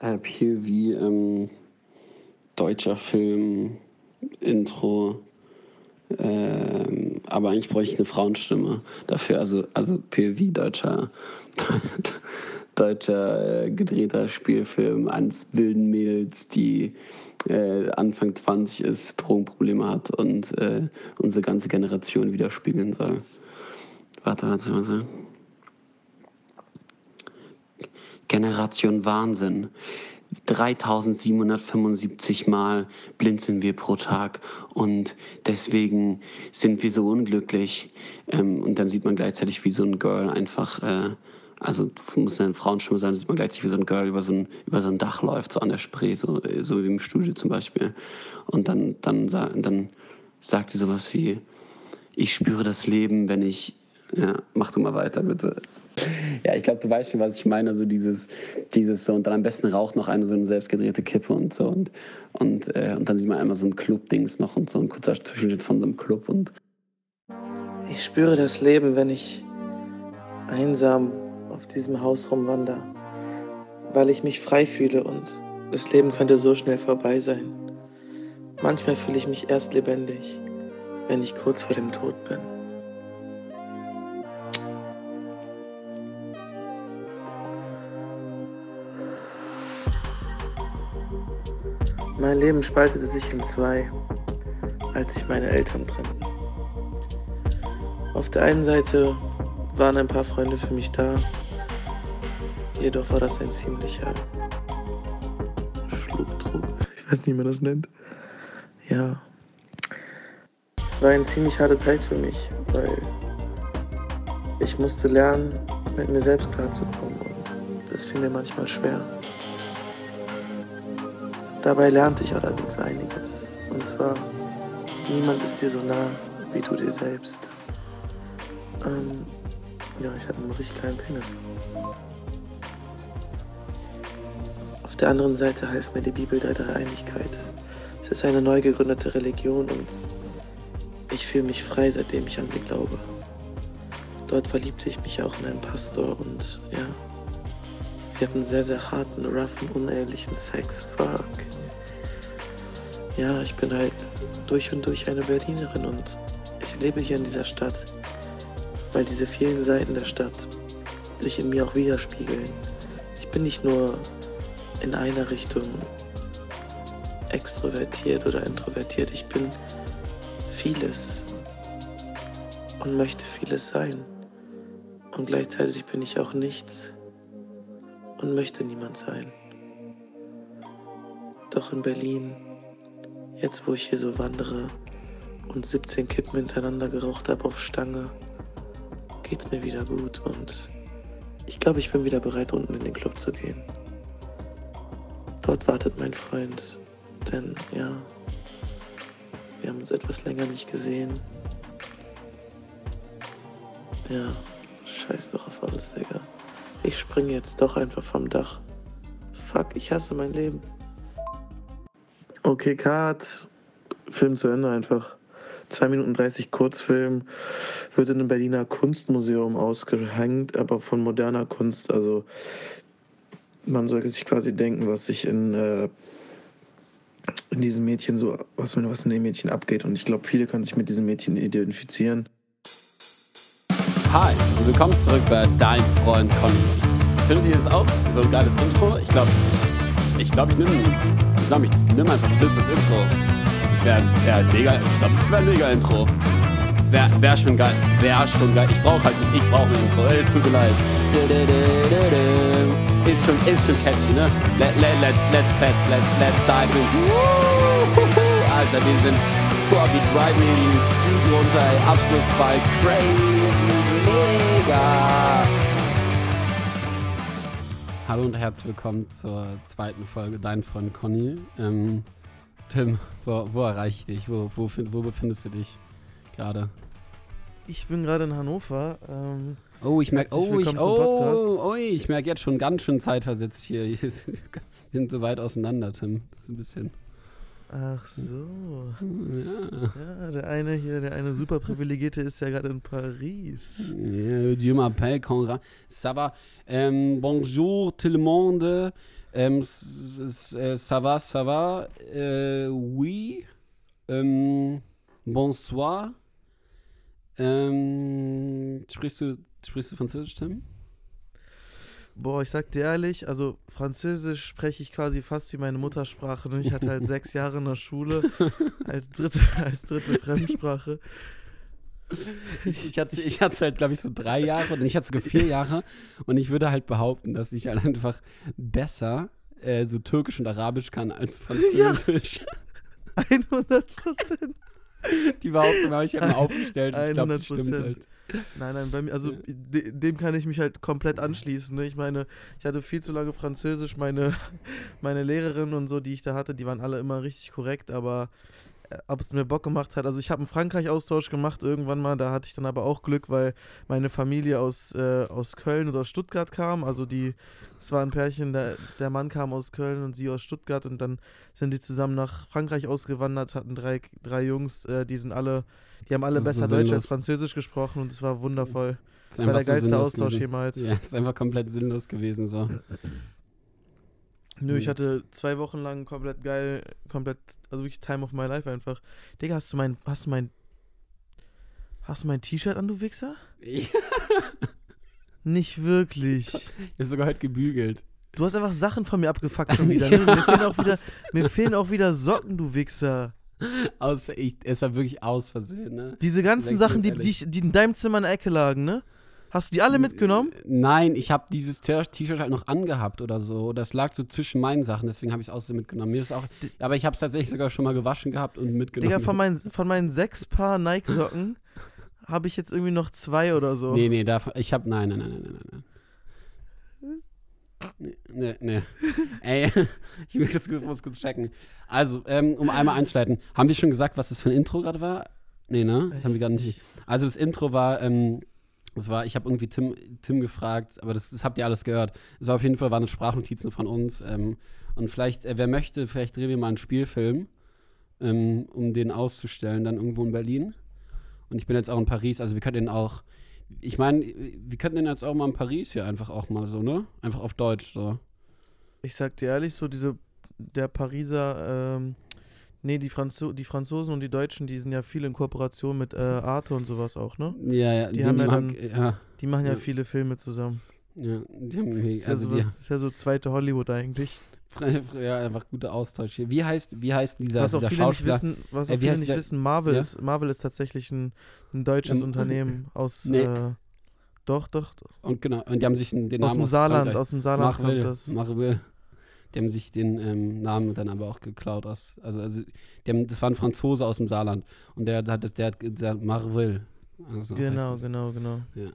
Äh, POV, ähm, deutscher Film, Intro. Ähm, aber eigentlich bräuchte ich eine Frauenstimme dafür. Also, also POV, deutscher, deutscher äh, gedrehter Spielfilm ans wilden Mädels, die äh, Anfang 20 ist, Drogenprobleme hat und äh, unsere ganze Generation widerspiegeln soll. Warte, warte, warte. Generation Wahnsinn. 3775 Mal blinzeln wir pro Tag und deswegen sind wir so unglücklich. Ähm, und dann sieht man gleichzeitig, wie so ein Girl einfach, äh, also muss eine Frauenstimme sein, sieht man gleichzeitig, wie so ein Girl über so ein, über so ein Dach läuft, so an der Spree, so, so wie im Studio zum Beispiel. Und dann, dann, dann sagt sie sowas wie, ich spüre das Leben, wenn ich, ja, mach du mal weiter bitte. Ja, ich glaube, du weißt schon, was ich meine. So dieses, dieses so, und dann am besten raucht noch eine so eine selbstgedrehte Kippe und so. Und, und, äh, und dann sieht man einmal so ein Club-Dings noch und so ein kurzer Zwischenschnitt von so einem Club. Und ich spüre das Leben, wenn ich einsam auf diesem Haus rumwander, weil ich mich frei fühle und das Leben könnte so schnell vorbei sein. Manchmal fühle ich mich erst lebendig, wenn ich kurz vor dem Tod bin. Mein Leben spaltete sich in zwei, als sich meine Eltern trennten. Auf der einen Seite waren ein paar Freunde für mich da, jedoch war das ein ziemlicher Schlugtrug. Ich weiß nicht, wie man das nennt. Ja. Es war eine ziemlich harte Zeit für mich, weil ich musste lernen, mit mir selbst klarzukommen und das fiel mir manchmal schwer. Dabei lernte ich allerdings einiges. Und zwar, niemand ist dir so nah wie du dir selbst. Ähm, ja, ich hatte einen richtig kleinen Penis. Auf der anderen Seite half mir die Bibel der Dreieinigkeit. Es ist eine neu gegründete Religion und ich fühle mich frei, seitdem ich an sie glaube. Dort verliebte ich mich auch in einen Pastor und ja, wir hatten sehr, sehr harten, roughen, unehrlichen Sex. Fuck. Ja, ich bin halt durch und durch eine Berlinerin und ich lebe hier in dieser Stadt, weil diese vielen Seiten der Stadt sich in mir auch widerspiegeln. Ich bin nicht nur in einer Richtung extrovertiert oder introvertiert, ich bin vieles und möchte vieles sein. Und gleichzeitig bin ich auch nichts und möchte niemand sein. Doch in Berlin Jetzt, wo ich hier so wandere und 17 Kippen hintereinander geraucht habe auf Stange, geht's mir wieder gut und ich glaube, ich bin wieder bereit, unten in den Club zu gehen. Dort wartet mein Freund, denn ja, wir haben uns etwas länger nicht gesehen. Ja, scheiß doch auf alles, Digga. Ich springe jetzt doch einfach vom Dach. Fuck, ich hasse mein Leben. Okay, Cut. Film zu Ende einfach. 2 Minuten 30 Kurzfilm. Wird in einem Berliner Kunstmuseum ausgehängt, aber von moderner Kunst. Also man sollte sich quasi denken, was sich in, äh, in diesem Mädchen so, was, was in dem Mädchen abgeht. Und ich glaube, viele können sich mit diesem Mädchen identifizieren. Hi und willkommen zurück bei Dein Freund Conny. Findet ihr das auch? So ein geiles Intro? Ich glaube, ich, glaub, ich nehme Sag ich, nimm einfach das Intro. Wäre wär mega, ich glaube, das wäre mega Intro. Wäre wär schon geil, wäre schon geil. Ich brauche halt, ich brauche ein Intro, es tut mir leid. Ist schon, ist schon catchy, ne? Let, let, let's, let's, let's, let's, let's dive in. Alter, wir sind, boah, wie drive mir die Flügel runter, ey. Abschlussball, crazy, mega. Hallo und herzlich willkommen zur zweiten Folge Dein Freund Conny. Ähm, Tim, wo, wo erreiche ich dich? Wo, wo, wo befindest du dich gerade? Ich bin gerade in Hannover. Ähm, oh, ich merke oh, ich, oh, oh, ich merk jetzt schon ganz schön zeitversetzt hier. Wir sind so weit auseinander, Tim. Das ist ein bisschen. Ach so. Ja. ja. der eine hier, der eine super Privilegierte ist ja gerade in Paris. Ja, Dieu m'appelle Conrad. Ça va. Ähm, bonjour tout le monde. Ähm, äh, ça va, ça va, äh, oui, ähm, bonsoir. Ähm, sprichst du, sprichst du Französisch, Tim? Boah, ich sag dir ehrlich, also Französisch spreche ich quasi fast wie meine Muttersprache. Ne? Ich hatte halt sechs Jahre in der Schule als dritte, als dritte Fremdsprache. Ich hatte, ich hatte halt, glaube ich, so drei Jahre und ich hatte sogar vier Jahre und ich würde halt behaupten, dass ich halt einfach besser äh, so Türkisch und Arabisch kann als Französisch. 100 Prozent. Die Behauptung habe ich halt mal aufgestellt. Ich glaube, das 100%. stimmt halt. Nein, nein, bei mir, also Ja. de, dem kann ich mich halt komplett anschließen. Ne? Ich meine, ich hatte viel zu lange Französisch. Meine, meine Lehrerinnen und so, die ich da hatte, die waren alle immer richtig korrekt, aber ob es mir Bock gemacht hat. Also ich habe einen Frankreich-Austausch gemacht irgendwann mal, da hatte ich dann aber auch Glück, weil meine Familie aus, äh, aus Köln oder aus Stuttgart kam. Also die, es war ein Pärchen, der, der Mann kam aus Köln und sie aus Stuttgart und dann sind die zusammen nach Frankreich ausgewandert, hatten drei, drei Jungs, äh, die sind alle, die haben alle ist so besser Deutsch als. Französisch gesprochen und es war wundervoll. Das war der so geilste sinnlos Austausch gewesen. jemals. Ja, ist einfach komplett sinnlos gewesen so. Nö, ich hatte zwei Wochen lang komplett geil, komplett, also wirklich Time of my life einfach. Digga, hast du mein, hast du mein, hast du mein T-Shirt an, du Wichser? Ich Nicht wirklich. habe sogar heute gebügelt. Du hast einfach Sachen von mir abgefuckt schon wieder. Ne? Mir, fehlen auch wieder mir fehlen auch wieder Socken, du Wichser. Aus, ich, es war wirklich aus Versehen, ne? Diese ganzen Sachen, die, die, ich- die in deinem Zimmer in der Ecke lagen, ne? Hast du die alle mitgenommen? Nein, ich habe dieses T-Shirt halt noch angehabt oder so. Das lag so zwischen meinen Sachen, deswegen habe ich es außerdem mitgenommen. Mir ist auch, aber ich habe es tatsächlich sogar schon mal gewaschen gehabt und mitgenommen. Digga, von meinen, von meinen sechs Paar Nike-Socken habe ich jetzt irgendwie noch zwei oder so. Nee, nee, davon, ich habe, nein, nein, nein, nein, nein, nein. Nee, nee, nee. Ey, ich will jetzt kurz, muss kurz checken. Also, ähm, um einmal einzuleiten, haben wir schon gesagt, was das für ein Intro gerade war? Nee, ne? Das haben wir gar nicht. Also, das Intro war, ähm, das war, ich habe irgendwie Tim, Tim gefragt, aber das, das habt ihr alles gehört. Es war auf jeden Fall, waren es Sprachnotizen von uns. Ähm, und vielleicht, äh, wer möchte, vielleicht drehen wir mal einen Spielfilm, ähm, um den auszustellen, dann irgendwo in Berlin. Und ich bin jetzt auch in Paris, also wir können den auch, ich meine, wir könnten den jetzt auch mal in Paris hier einfach auch mal so, ne? Einfach auf Deutsch so. Ich sag dir ehrlich, so diese, der Pariser, ähm, nee, die, Franzo die Franzosen und die Deutschen, die sind ja viel in Kooperation mit äh, Arte und sowas auch, ne? Ja, ja, Die haben ja dann- ja, Die machen ja, Ja. viele Filme zusammen. ja, die haben, Das ist, ja also so, die, das ist ja so zweite Hollywood eigentlich. ja, einfach guter Austausch hier. Wie heißt, wie heißt dieser, was auch dieser viele nicht Schauspieler? wissen, was Ey, auch wie viele nicht der- wissen, Marvel, Ja? ist, Marvel ist tatsächlich ein, ein deutsches Ähm, Unternehmen aus, nee. äh, doch, doch, Und genau, und die haben sich den, den aus Namen dem Saarland, Frankreich- aus dem Saarland will, kommt das. Mach will. Die haben sich den ähm, Namen dann aber auch geklaut aus. Also, also haben, das war ein Franzose aus dem Saarland. Und der hat das, der hat gesagt, Marvel. Also Genau, das. genau, genau. Äh,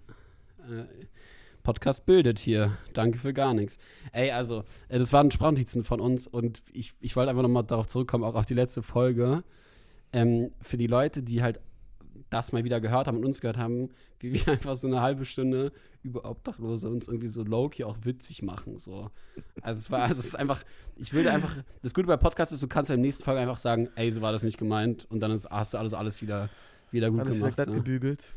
Podcast bildet hier. Danke für gar nichts. Ey, also, äh, das waren Sprachnotizen von uns und ich, ich wollte einfach nochmal darauf zurückkommen, auch auf die letzte Folge. Ähm, für die Leute, die halt das mal wieder gehört haben und uns gehört haben, wie wir einfach so eine halbe Stunde über Obdachlose uns irgendwie so low-key auch witzig machen. So. Also es war, also es ist einfach, ich will einfach, das Gute bei Podcasts ist, du kannst in der nächsten Folge einfach sagen, ey, so war das nicht gemeint und dann ist, hast du alles, alles wieder, wieder gut Alles gemacht. glatt so. gebügelt.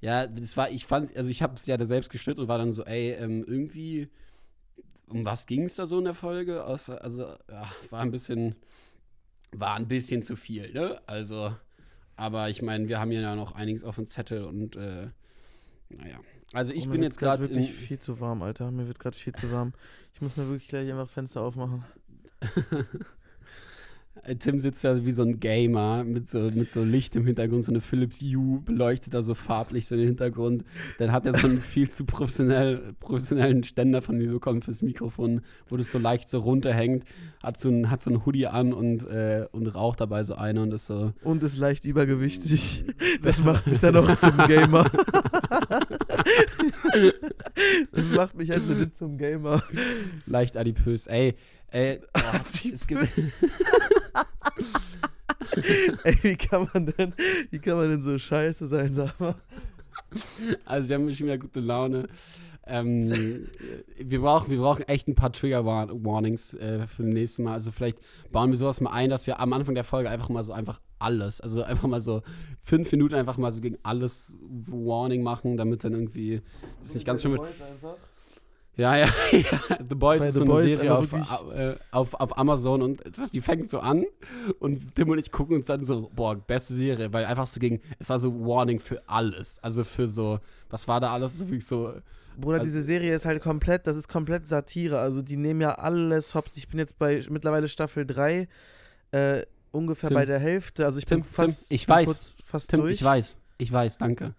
Ja, das war, ich fand, also ich habe es ja da selbst geschnitten und war dann so, ey, ähm, irgendwie, um was ging es da so in der Folge? Außer, also, ja, war ein bisschen, war ein bisschen zu viel, ne? Also, aber ich meine, wir haben ja noch einiges auf dem Zettel und, äh, naja. Also ich Oh, bin jetzt gerade wirklich viel zu warm, Alter. Mir wird gerade viel zu warm. Ich muss mir wirklich gleich einfach Fenster aufmachen. Äh, Tim sitzt ja wie so ein Gamer mit so, mit so Licht im Hintergrund, so eine Philips Hue beleuchtet da so farblich so den Hintergrund. Dann hat er so einen viel zu professionell, professionellen Ständer von mir bekommen fürs Mikrofon, wo das so leicht so runterhängt. Hat so ein, hat so ein Hoodie an und, äh, und raucht dabei so eine und ist so. Und ist leicht übergewichtig. Das macht mich dann auch zum Gamer. Das macht mich halt legit zum Gamer. leicht adipös. Ey, ey, oh, es gibt. Ey, wie kann man denn, wie kann man denn so scheiße sein, sag mal? Also wir haben schon wieder gute Laune. Ähm, wir, brauchen, wir brauchen echt ein paar Trigger-Warnings äh, für das nächste Mal. Also vielleicht bauen wir sowas mal ein, dass wir am Anfang der Folge einfach mal so einfach alles, also einfach mal so fünf Minuten einfach mal so gegen alles Warning machen, damit dann irgendwie das nicht ganz schön wird. Ja, ja, ja. The Boys Bei ist The so eine Boys Serie auf, äh, auf, auf Amazon und das, die fängt so an und Tim und ich gucken uns dann so, boah, beste Serie, weil einfach so gegen, es war so Warning für alles. Also für so, was war da alles? So wirklich so, Bruder, Also- diese Serie ist halt komplett, das ist komplett Satire. Also die nehmen ja alles hops. Ich bin jetzt bei mittlerweile Staffel 3, äh, ungefähr Tim. bei der Hälfte. Also ich Tim, bin fast, Tim, ich bin weiß. kurz fast Tim, durch. ich weiß, ich weiß, danke.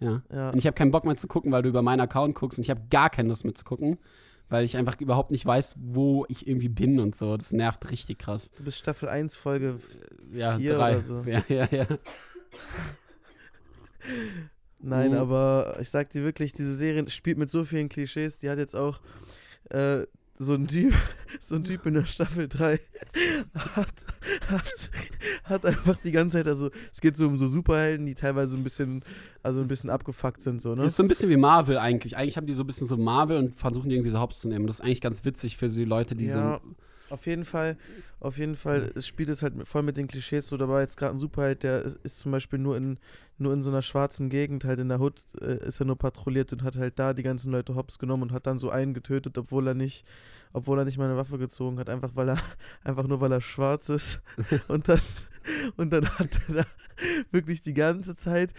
Ja. Ja. Und ich habe keinen Bock mehr zu gucken, weil du über meinen Account guckst und ich habe gar keine Lust mehr zu gucken, weil ich einfach überhaupt nicht weiß, wo ich irgendwie bin und so. Das nervt richtig krass. Du bist Staffel 1, Folge. Ja, Vier drei. oder so. Ja, ja, ja. Nein, Mhm. aber ich sag dir wirklich, diese Serie spielt mit so vielen Klischees. Die hat jetzt auch äh, so ein Typ, so ein Typ in der Staffel 3 hat, hat, hat einfach die ganze Zeit, also es geht so um so Superhelden, die teilweise ein bisschen, also ein bisschen abgefuckt sind, so, ne? Ist so ein bisschen wie Marvel eigentlich. Eigentlich haben die so ein bisschen so Marvel und versuchen die irgendwie so hops zu nehmen. Das ist eigentlich ganz witzig für so die Leute, die Ja, so. Auf jeden Fall, auf jeden Fall, es spielt es halt voll mit den Klischees. So, da war jetzt gerade ein Superheld, der ist, ist zum Beispiel nur in, nur in so einer schwarzen Gegend, halt in der Hood, äh, ist er nur patrouilliert und hat halt da die ganzen Leute hops genommen und hat dann so einen getötet, obwohl er nicht, obwohl er nicht mal eine Waffe gezogen hat, einfach weil er, einfach nur weil er schwarz ist. Und dann, und dann hat er da wirklich die ganze Zeit,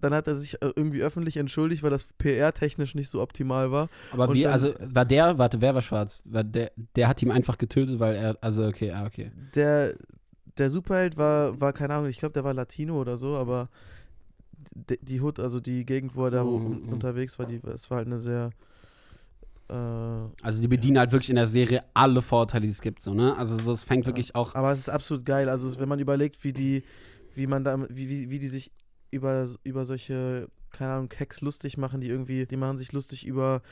dann hat er sich äh, irgendwie öffentlich entschuldigt, weil das PR-technisch nicht so optimal war. Aber Und wie, dann- also war der, warte, wer war schwarz? War der, der hat ihn einfach getötet, weil er, also okay, ah, okay. der, der Superheld war, war, keine Ahnung, ich glaube, der war Latino oder so, aber die, die Hood, also die Gegend, wo er da un- mhm. unterwegs war, die, es war halt eine sehr. Äh, Also die bedienen halt wirklich in der Serie alle Vorteile, die es gibt, so, ne? Also so, es fängt Ja. wirklich auch. aber es ist absolut geil. Also, wenn man überlegt, wie die, wie man da, wie, wie, wie die sich über, über solche, keine Ahnung, Hacks lustig machen, die irgendwie, die machen sich lustig über,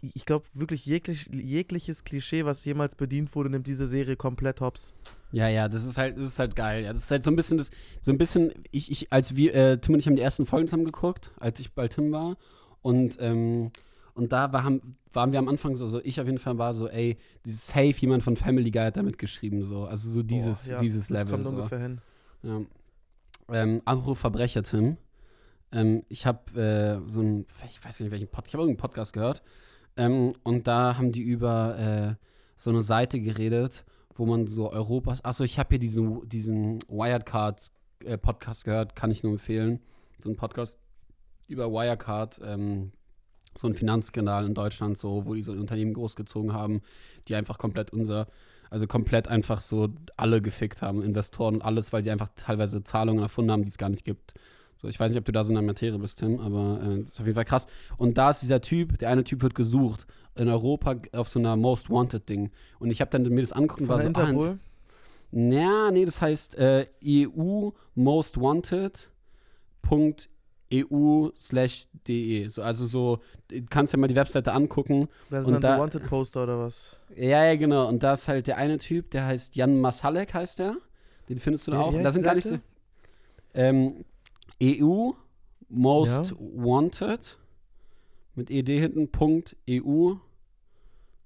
ich glaube, wirklich jeglich, jegliches Klischee, was jemals bedient wurde, nimmt diese Serie komplett hops. Ja, ja, das ist halt, das ist halt geil. Ja, das ist halt so ein bisschen das, so ein bisschen, ich, ich, als wir, äh, Tim und ich haben die ersten Folgen zusammen geguckt, als ich bei Tim war. Und, ähm, und da war, waren wir am Anfang so, so, ich auf jeden Fall war so, ey, dieses Safe, jemand von Family Guy hat da mitgeschrieben, so. Also so dieses, Boah, ja, dieses Das Level. kommt So. ungefähr hin. Ja. Ähm, apropos Verbrecher, Tim. Ähm, ich habe äh, so ein, ich weiß nicht welchen Podcast, ich habe irgendeinen Podcast gehört. Ähm, und da haben die über äh, so eine Seite geredet, wo man so Europas, achso, ich habe hier diesen, diesen Wirecard äh, Podcast gehört, kann ich nur empfehlen. So ein Podcast über Wirecard, ähm, so ein Finanzskandal in Deutschland, so, wo die so ein Unternehmen großgezogen haben, die einfach komplett unser, also komplett einfach so alle gefickt haben, Investoren und alles, weil die einfach teilweise Zahlungen erfunden haben, die es gar nicht gibt. So, ich weiß nicht, ob du da so in der Materie bist, Tim, aber äh, das ist auf jeden Fall krass. Und da ist dieser Typ, der eine Typ wird gesucht in Europa auf so einer Most Wanted Ding. Und ich habe dann mir das angeguckt und war der so, ah, Interpol? ja, nee, das heißt äh, EU Most Wanted. Slash de. So, also so, du kannst ja mal die Webseite angucken. Da sind dann da- so Wanted-Poster oder was? Ja, ja, genau. Und da ist halt der eine Typ, der heißt Jan Masalek, heißt der. Den findest du da Wie- auch. Da sind gar nicht so. Ähm, EU Most Ja. Wanted mit ed hinten Punkt EU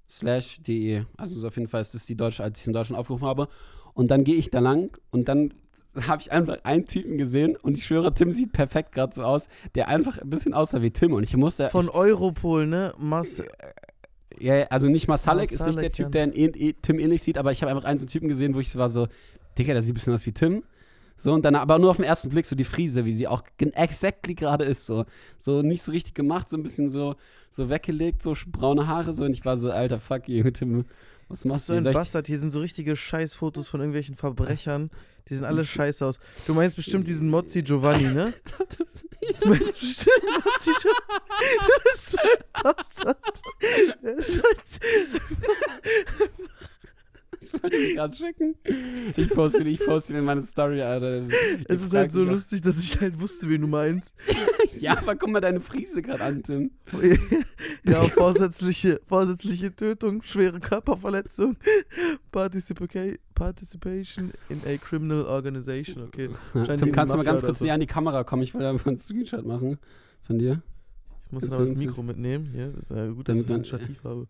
slash de. Also so auf jeden Fall ist das die deutsche, als ich es in Deutschland aufgerufen habe. Und dann gehe ich da lang und dann habe ich einfach einen Typen gesehen und ich schwöre, Tim sieht perfekt gerade so aus, der einfach ein bisschen aussah wie Tim und ich musste Von Europol, ne? Mas Ja, also nicht Masalek ist nicht der Typ, der in, in, Tim ähnlich sieht, aber ich habe einfach einen so einen Typen gesehen, wo ich war so, Digga, der sieht ein bisschen aus wie Tim. So, und dann aber nur auf den ersten Blick so die Frise, wie sie auch exactly gerade ist, so. So nicht so richtig gemacht, so ein bisschen so, so weggelegt, so braune Haare, so. Und ich war so, alter, fuck you, Tim, was machst so du? ein Soll ich- Bastard. Hier sind so richtige Scheißfotos von irgendwelchen Verbrechern. Die sehen alle scheiße aus. Du meinst bestimmt diesen Mozzi Giovanni, ne? Du meinst bestimmt Mozzi Giovanni. Das ist so ein Bastard. Das ist halt Ich wollte ihn gerade schicken. Ich poste ihn, ich poste ihn in meine Story, Alter. es Ihr ist halt so lustig, dass ich halt wusste, wen du meinst. Ja, aber guck mal deine Frise gerade an, Tim. ja, vorsätzliche, vorsätzliche Tötung, schwere Körperverletzung, Participa Participation in a criminal organization. Okay. Ja, Tim, kannst du mal ganz kurz so. näher an die Kamera kommen? Ich will einfach einen Screenshot machen von dir. Ich muss Kannst aber das Mikro mitnehmen. Hier, das ist ja gut, dass ich ein Stativ habe.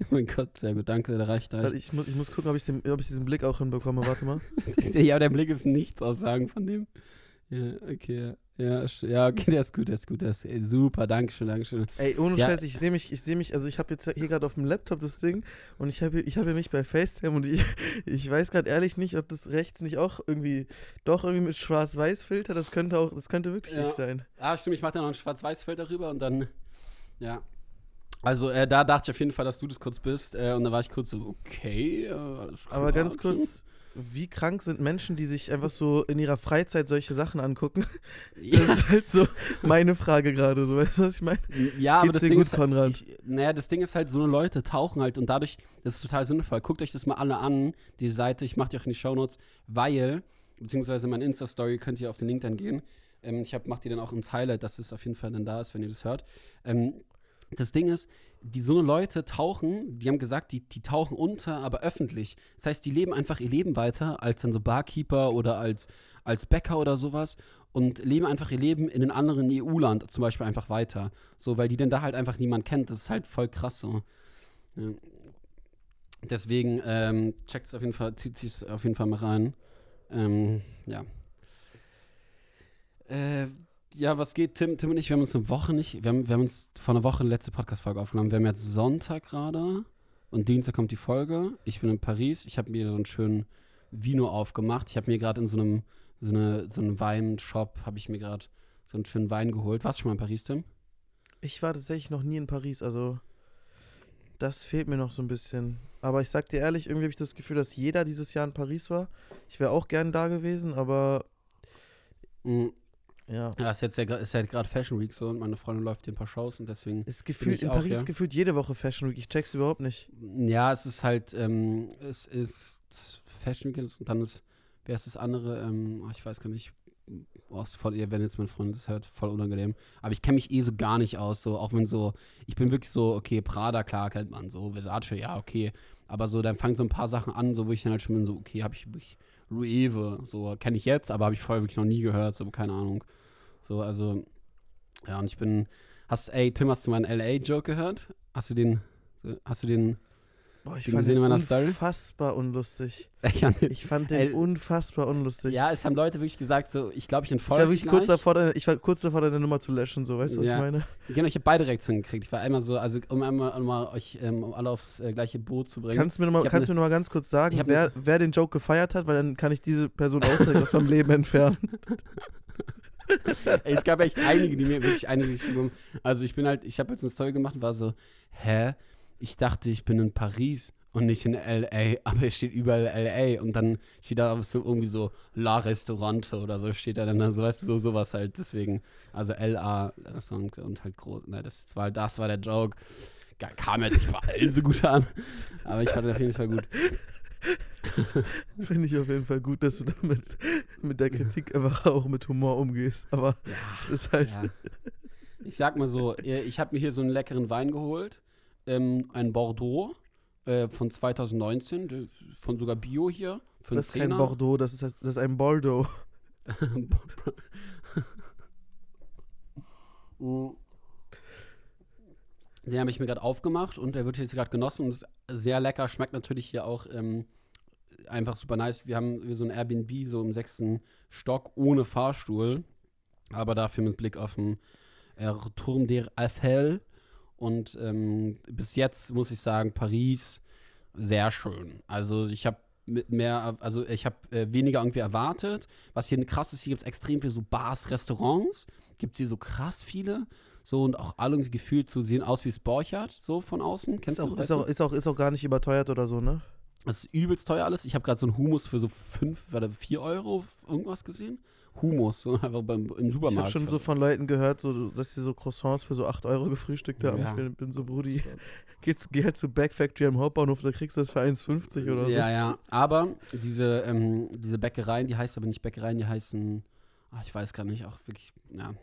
Oh mein Gott, sehr gut, danke, der reicht da. Ich, muss, ich muss gucken, ob ich, den, ob ich diesen Blick auch hinbekomme. Warte mal. ja, der Blick ist nichts aussagen von dem. Ja, okay. Ja, ja, okay, der ist gut, der ist gut, der ist super, danke schön, danke schön. Ey, ohne ja. Scheiß, ich sehe mich, ich sehe mich, also ich habe jetzt hier gerade auf dem Laptop das Ding und ich habe ich hab mich bei FaceTime und ich, ich weiß gerade ehrlich nicht, ob das rechts nicht auch irgendwie, doch irgendwie mit Schwarz-Weiß-Filter, das könnte auch, das könnte wirklich ja. nicht sein. Ah, stimmt, ich mache da noch einen Schwarz-Weiß-Filter rüber und dann, ja. Also äh, da dachte ich auf jeden Fall, dass du das kurz bist äh, und da war ich kurz so, okay. Äh, Aber ganz kurz, wie krank sind Menschen, die sich einfach so in ihrer Freizeit solche Sachen angucken? Ja. Das ist halt so meine Frage gerade, so weißt du, was ich meine? Ja, Geht's aber das Ding gut, ist, Konrad? Ich, naja, das Ding ist halt, so eine Leute tauchen halt und dadurch, das ist total sinnvoll. Guckt euch das mal alle an, die Seite, ich mache die auch in die Shownotes, weil, beziehungsweise mein Insta-Story könnt ihr auf den Link dann gehen. Ähm, ich hab, mach die dann auch ins Highlight, dass es auf jeden Fall dann da ist, wenn ihr das hört. Ähm, das Ding ist, die so Leute tauchen, die haben gesagt, die, die tauchen unter, aber öffentlich. Das heißt, die leben einfach ihr Leben weiter als dann so Barkeeper oder als, als Bäcker oder sowas und leben einfach ihr Leben in einem anderen EU-Land zum Beispiel einfach weiter. So, weil die denn da halt einfach niemand kennt. Das ist halt voll krass so. Ja. Deswegen ähm, checkt es auf jeden Fall, zieht sich auf jeden Fall mal rein. Ähm, ja. Äh, ja, was geht? Tim, Tim und ich, wir haben uns eine Woche nicht, wir haben, wir haben uns vor einer Woche eine letzte Podcast-Folge aufgenommen. Wir haben jetzt Sonntag gerade und Dienstag kommt die Folge. Ich bin in Paris. Ich habe mir so einen schönen Vino aufgemacht. Ich habe mir gerade in so einem, so, eine, so einem Weinshop, habe ich mir gerade so einen schönen Wein geholt. Warst du schon mal in Paris, Tim? Ich war tatsächlich noch nie in Paris, also das fehlt mir noch so ein bisschen. Aber ich sag dir ehrlich, irgendwie habe ich das Gefühl, dass jeder dieses Jahr in Paris war. Ich wäre auch gern da gewesen, aber mhm. Ja. Ja, ist jetzt ja, ist ja gerade Fashion Week so und meine Freundin läuft hier ein paar Shows und deswegen. Ist gefühlt in auch, Paris ja. gefühlt jede Woche Fashion Week. Ich check's überhaupt nicht. Ja, es ist halt, ähm, es ist Fashion Week und dann ist, wer ist das andere? Ähm, oh, ich weiß gar nicht. Oh, voll, wenn jetzt mein Freund das hört, voll unangenehm. Aber ich kenne mich eh so gar nicht aus, so, auch wenn so, ich bin wirklich so, okay, Prada, klar, kennt man so, Versace, ja, okay. Aber so, dann fangen so ein paar Sachen an, so, wo ich dann halt schon bin, so, okay, habe ich wirklich Loewe, so kenne ich jetzt, aber habe ich vorher wirklich noch nie gehört, so keine Ahnung. So, also, ja, und ich bin, hast, ey, Tim, hast du meinen LA-Joke gehört? Hast du den, hast du den Boah, ich fand den unfassbar Story? unlustig. ich fand den unfassbar unlustig. Ja, es haben Leute wirklich gesagt, so, ich glaube, ich entfolge ich, war kurz davor, deine, ich war kurz davor, deine Nummer zu löschen, so, weißt du, was ja. ich meine? Genau, ich habe beide Reaktionen gekriegt. Ich war einmal so, also um einmal, einmal euch ähm, um alle aufs äh, gleiche Boot zu bringen. Kannst du mir nochmal ne, noch ganz kurz sagen, wer, wer den Joke gefeiert hat, weil dann kann ich diese Person auch direkt aus meinem Leben entfernen. Ey, es gab echt einige, die mir wirklich einige geschrieben haben. Also ich bin halt, ich habe jetzt eine Story gemacht und war so, hä? ich dachte, ich bin in Paris und nicht in LA, aber es steht überall LA und dann steht da so irgendwie so La Restaurante oder so steht da dann, also weißt du, so sowas halt, deswegen, also LA Restaurant und halt groß, ne, das war, das war der Joke. Kam jetzt allen so gut an, aber ich fand ihn auf jeden Fall gut. Finde ich auf jeden Fall gut, dass du damit mit der Kritik einfach auch mit Humor umgehst, aber ja, es ist halt. Ja. Ich sag mal so, ich habe mir hier so einen leckeren Wein geholt ähm, ein Bordeaux äh, von 2019, von sogar Bio hier. das ist kein Bordeaux, das ist, das ist ein Bordeaux. Den habe ich mir gerade aufgemacht und der wird jetzt gerade genossen und ist sehr lecker. Schmeckt natürlich hier auch ähm, einfach super nice. Wir haben so ein Airbnb so im sechsten Stock ohne Fahrstuhl, aber dafür mit Blick auf den äh, Turm der Eiffel. Und ähm, bis jetzt muss ich sagen, Paris sehr schön. Also ich habe mit mehr, also ich habe äh, weniger irgendwie erwartet. Was hier krass ist, hier gibt es extrem viele so Bars, Restaurants. Gibt es hier so krass viele. So und auch alle irgendwie gefühlt zu sehen aus wie es Borchardt, so von außen. Kennst ist du auch, ist, auch, ist, auch, ist auch gar nicht überteuert oder so, ne? Das ist übelst teuer alles. Ich habe gerade so einen Humus für so 5 oder 4 Euro irgendwas gesehen. Humus, so einfach beim, im Supermarkt. Ich habe schon so von Leuten gehört, so, dass sie so Croissants für so 8 Euro gefrühstückt haben. Ja. Ich bin, bin, so, Brudi, geht's, geh halt zu Back Factory am Hauptbahnhof, da kriegst du das für 1,50 oder so. Ja, ja, aber diese, ähm, diese Bäckereien, die heißen aber nicht Bäckereien, die heißen, ach, ich weiß gar nicht, auch wirklich, ja,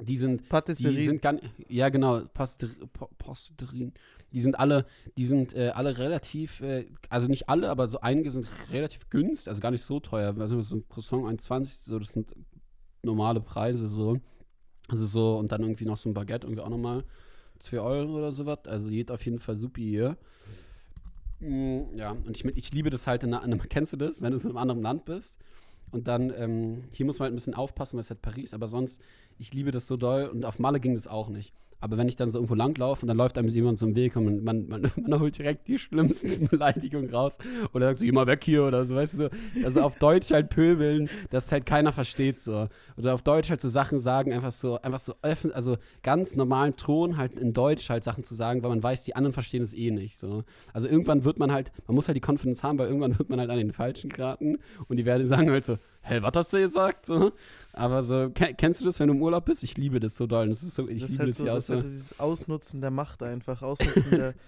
die sind, Patisserie. die sind gar, ja genau, Patisserien. Die sind alle, die sind äh, alle relativ, äh, also nicht alle, aber so einige sind relativ günstig, also gar nicht so teuer. Also so ein Croissant 1,20, so das sind normale Preise so. Also so und dann irgendwie noch so ein Baguette irgendwie auch nochmal 2 Euro oder sowas. Also geht auf jeden Fall super hier. Mm, ja, und ich, ich liebe das halt in einer, kennst du das, wenn du in einem anderen Land bist Und dann, ähm, hier muss man halt ein bisschen aufpassen, weil es halt Paris, aber sonst, ich liebe das so doll und auf Malle ging das auch nicht. Aber wenn ich dann so irgendwo langlaufe und dann läuft einem jemand so im Weg und man, man, man holt direkt die schlimmsten Beleidigungen raus oder sagt so, mal weg hier oder so, weißt du so. Also auf Deutsch halt pöbeln, dass halt keiner versteht so. Oder auf Deutsch halt so Sachen sagen, einfach so, einfach so öffnen, also ganz normalen Ton halt in Deutsch halt Sachen zu sagen, weil man weiß, die anderen verstehen es eh nicht so. Also irgendwann wird man halt, man muss halt die Confidence haben, weil irgendwann wird man halt an den Falschen geraten und die werden sagen halt so, hä, was hast du gesagt? So. Aber so, kennst du das, wenn du im Urlaub bist? Ich liebe das so doll. Das ist so, ich das liebe halt das so, hier das aus. halt dieses Ausnutzen der Macht einfach. Ausnutzen der.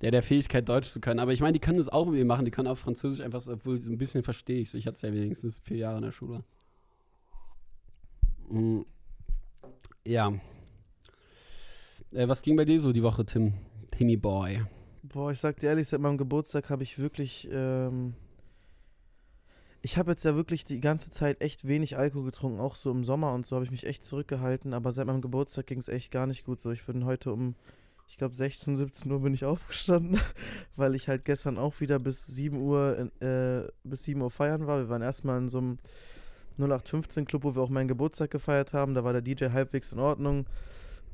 Der, der Fähigkeit, Deutsch zu können. Aber ich meine, die können das auch mit mir machen. Die können auch Französisch einfach, so, obwohl so ein bisschen verstehe ich so. Ich hatte es ja wenigstens vier Jahre in der Schule. Mhm. Ja. Äh, was ging bei dir so die Woche, Tim? Timmy Boy. Boah, ich sag dir ehrlich, seit meinem Geburtstag habe ich wirklich. Ähm ich habe jetzt ja wirklich die ganze Zeit echt wenig Alkohol getrunken, auch so im Sommer und so habe ich mich echt zurückgehalten, aber seit meinem Geburtstag ging es echt gar nicht gut so. Ich bin heute um, ich glaube 16, 17 Uhr bin ich aufgestanden, weil ich halt gestern auch wieder bis 7 Uhr, äh, bis 7 Uhr feiern war. Wir waren erstmal in so einem 0815 Club, wo wir auch meinen Geburtstag gefeiert haben. Da war der DJ halbwegs in Ordnung.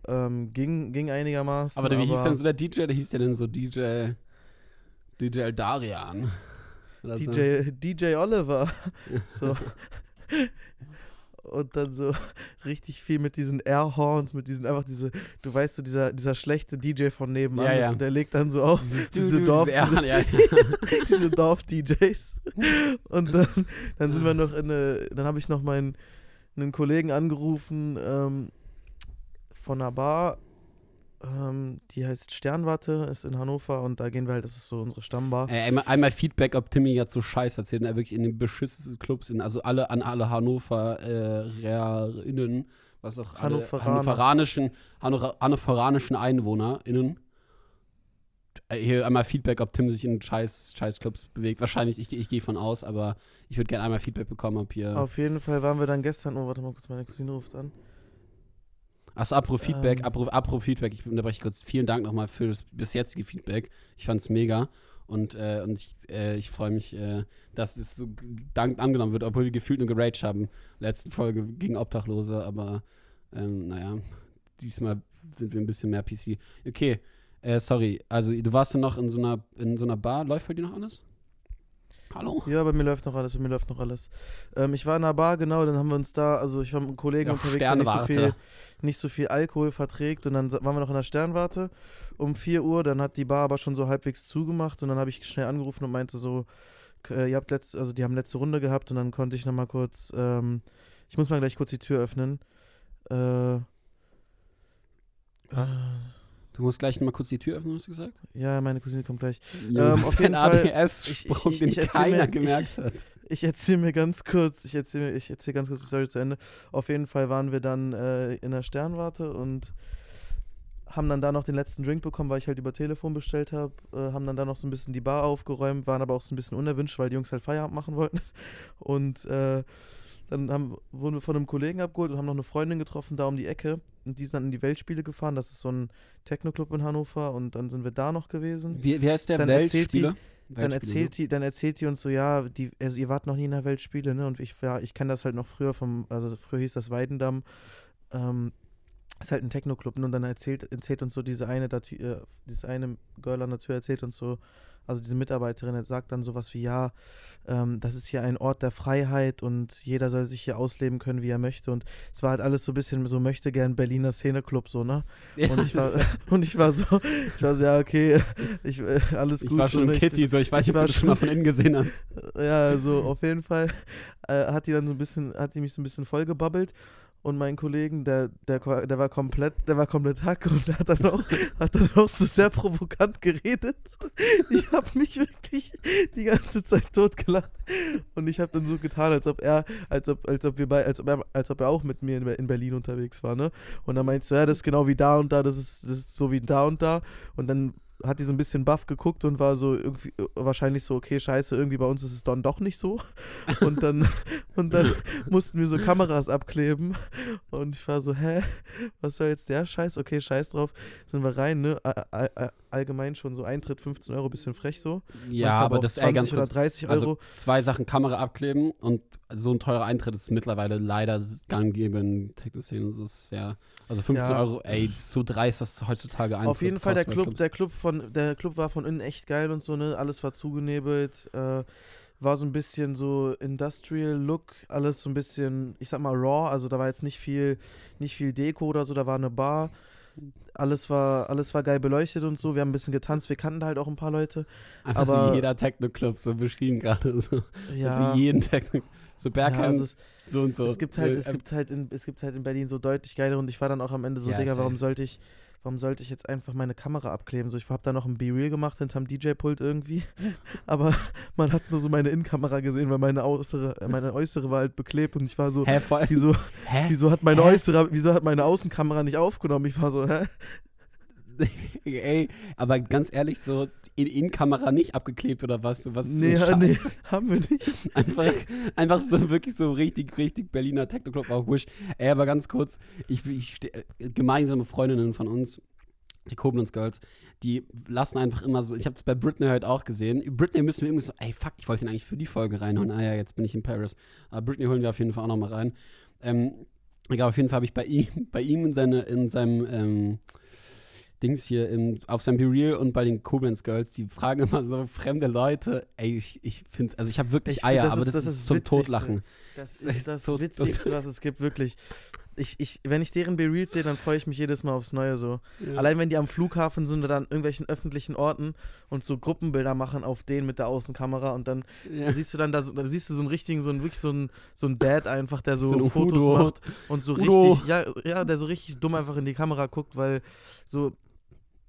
Ähm, ging, ging einigermaßen. Aber, wie hieß denn so der DJ? Der hieß ja dann so DJ, DJ Darian. DJ, so. DJ Oliver. so. Und dann so richtig viel mit diesen Airhorns, mit diesen einfach diese, du weißt so, dieser, dieser schlechte DJ von nebenan, ja, ja. und der legt dann so auf Dieses, diese du, du, Dorf, diese, diese, ja, diese Dorf-DJs. Und dann, dann sind wir noch in eine, dann habe ich noch meinen einen Kollegen angerufen ähm, von einer Bar ähm, die heißt Sternwarte, ist in Hannover und da gehen wir halt, das ist so unsere Stammbar. Äh, einmal, einmal, Feedback, ob Timmy jetzt so scheiß erzählt, er wirklich in den beschissensten Clubs, in, also alle an alle Hannovererinnen, äh, was auch alle hannoveranischen, hannoveranischen EinwohnerInnen. Äh, hier einmal Feedback, ob Tim sich in scheiß, scheiß Clubs bewegt. Wahrscheinlich, ich, ich gehe von aus, aber ich würde gerne einmal Feedback bekommen, ob hier. Auf jeden Fall waren wir dann gestern, oh, warte mal kurz, meine Cousine ruft an. Achso, apro Feedback, ähm. apro, apro Feedback, ich unterbreche kurz. Vielen Dank nochmal für das bis jetzige Feedback. Ich fand es mega. Und, äh, und ich, äh, ich freue mich, äh, dass es so dank angenommen wird, obwohl wir gefühlt nur geraged haben. Letzte Folge gegen Obdachlose, aber ähm, naja, diesmal sind wir ein bisschen mehr PC. Okay, äh, sorry. Also du warst dann noch in so einer in so einer Bar. Läuft bei dir noch alles? Hallo? Ja, bei mir läuft noch alles, bei mir läuft noch alles. Ähm, ich war in einer Bar, genau, dann haben wir uns da, also ich war mit einem Kollegen ja, unterwegs, der nicht so, viel, nicht so viel Alkohol verträgt und dann waren wir noch in der Sternwarte um 4 Uhr, dann hat die Bar aber schon so halbwegs zugemacht und dann habe ich schnell angerufen und meinte so, äh, ihr habt letzte, also die haben letzte Runde gehabt und dann konnte ich nochmal kurz, ähm, ich muss mal gleich kurz die Tür öffnen. Äh, Was? Äh, Du musst gleich mal kurz die Tür öffnen, hast du gesagt? Ja, meine Cousine kommt gleich. Ja, ähm, auf jeden Fall. ADS-Sprung, den keiner mir, gemerkt ich, hat. Ich erzähle mir ganz kurz, ich erzähle ich erzähl ganz kurz die Story zu Ende. Auf jeden Fall waren wir dann äh, in der Sternwarte und haben dann da noch den letzten Drink bekommen, weil ich halt über Telefon bestellt habe. Äh, haben dann da noch so ein bisschen die Bar aufgeräumt, waren aber auch so ein bisschen unerwünscht, weil die Jungs halt Feierabend machen wollten. Und äh, dann haben, wurden wir von einem Kollegen abgeholt und haben noch eine Freundin getroffen, da um die Ecke. Und die sind dann in die Weltspiele gefahren. Das ist so ein Techno-Club in Hannover. Und dann sind wir da noch gewesen. Wie, wie heißt der dann Weltspieler? Dann erzählt, ne? die, dann erzählt die uns so, ja, die, also ihr wart noch nie in der Weltspiele, ne? Und ich, ja, ich kenne das halt noch früher vom, also früher hieß das Weidendamm. Ähm, ist halt ein Techno-Club. Ne? Und dann erzählt, erzählt uns so diese eine, äh, dieses eine Girl an der Tür erzählt uns so, also diese Mitarbeiterin sagt dann sowas wie, ja, ähm, das ist hier ein Ort der Freiheit und jeder soll sich hier ausleben können, wie er möchte. Und es war halt alles so ein bisschen so möchte gern Berliner Szeneclub, so, ne? Ja, und, ich war, und ich war so, ich war so, ja, okay, ich, äh, alles gut. Ich war schon ein Kitty, so, ich weiß nicht, ob du schon mal von innen gesehen hast. Ja, so, auf jeden Fall äh, hat die dann so ein bisschen, hat die mich so ein bisschen vollgebabbelt und meinen Kollegen, der, der, der war komplett, der war komplett hack und hat dann auch, hat dann auch so sehr provokant geredet. Ich habe mich wirklich die ganze Zeit totgelacht. Und ich habe dann so getan, als ob er, als ob, als ob wir bei, als ob er, als ob er auch mit mir in Berlin unterwegs war, ne? Und dann meinst du, ja, das ist genau wie da und da, das ist, das ist so wie da und da. Und dann hat die so ein bisschen baff geguckt und war so irgendwie wahrscheinlich so, okay, scheiße, irgendwie bei uns ist es dann doch nicht so. Und dann, und dann mussten wir so Kameras abkleben. Und ich war so, hä, was soll jetzt der Scheiß? Okay, scheiß drauf. Sind wir rein, ne? Allgemein schon so Eintritt 15 Euro, bisschen frech so. Ja, Manchmal aber das 20 ganz oder kurz. 30 Euro. Also zwei Sachen Kamera abkleben und so ein teurer Eintritt ist mittlerweile leider gang gäbe in Techno-Szene. Ist ja, also 15 Ja. Euro, ey, ist so dreist, was heutzutage Eintritt Auf jeden Fall der Club, der Club von der Club war von innen echt geil und so, ne? Alles war zugenebelt, äh, war so ein bisschen so Industrial Look, alles so ein bisschen, ich sag mal raw, also da war jetzt nicht viel, nicht viel Deko oder so, da war eine Bar. Alles war, alles war geil beleuchtet und so. Wir haben ein bisschen getanzt. Wir kannten halt auch ein paar Leute. Einfach aber- so jeder Techno-Club, so beschrieben gerade. So. Ja, Also jeden Techno so ja Bergheim, also es, so und so. es gibt halt, Äh, es gibt halt in, es gibt halt in Berlin so deutlich geile und ich war dann auch am Ende so, Ja, Digga, warum sollte ich, warum sollte ich jetzt einfach meine Kamera abkleben? So, ich habe da noch ein Be-Real gemacht hinterm DJ-Pult irgendwie, aber man hat nur so meine Innenkamera gesehen, weil meine äußere, äh, meine äußere war halt beklebt und ich war so, Hä, wieso, Hä? wieso hat meine Hä? äußere, wieso hat meine Außenkamera nicht aufgenommen? Ich war so, hä? Ey, aber ganz ehrlich, so in Innenkamera nicht abgeklebt oder was? So, was Nee, so nee, haben wir nicht. Einfach, einfach so wirklich so richtig, richtig Berliner Techno-Club auch wish. Ey, aber ganz kurz, ich, ich gemeinsame Freundinnen von uns, die Koblenz Girls, die lassen einfach immer so, ich habe es bei Britney heute auch gesehen. Britney müssen wir irgendwie so, ey, fuck, ich wollte ihn eigentlich für die Folge reinholen. Ah ja, jetzt bin ich in Paris. Aber Britney holen wir auf jeden Fall auch noch mal rein. Ähm, egal, auf jeden Fall habe ich bei ihm, bei ihm in, seine, in seinem ähm, Dings hier im, auf seinem Be Real und bei den Koblenz Girls, die fragen immer so fremde Leute, ey, ich, ich finde also ich habe wirklich Ich find, Eier, das aber ist- das, das ist, zum Witzigste. Totlachen. Das ist das Witzigste, was es gibt, wirklich. Ich, ich, wenn ich deren Be-Reals sehe, dann freue ich mich jedes Mal aufs Neue so. Ja. Allein wenn die am Flughafen sind oder an irgendwelchen öffentlichen Orten und so Gruppenbilder machen auf denen mit der Außenkamera und dann ja. siehst du dann da, so, da siehst du so einen richtigen, so einen wirklich so einen, so einen Dad einfach, der so, So Fotos Udo. macht und so Udo. richtig, ja, ja, der so richtig dumm einfach in die Kamera guckt, weil so,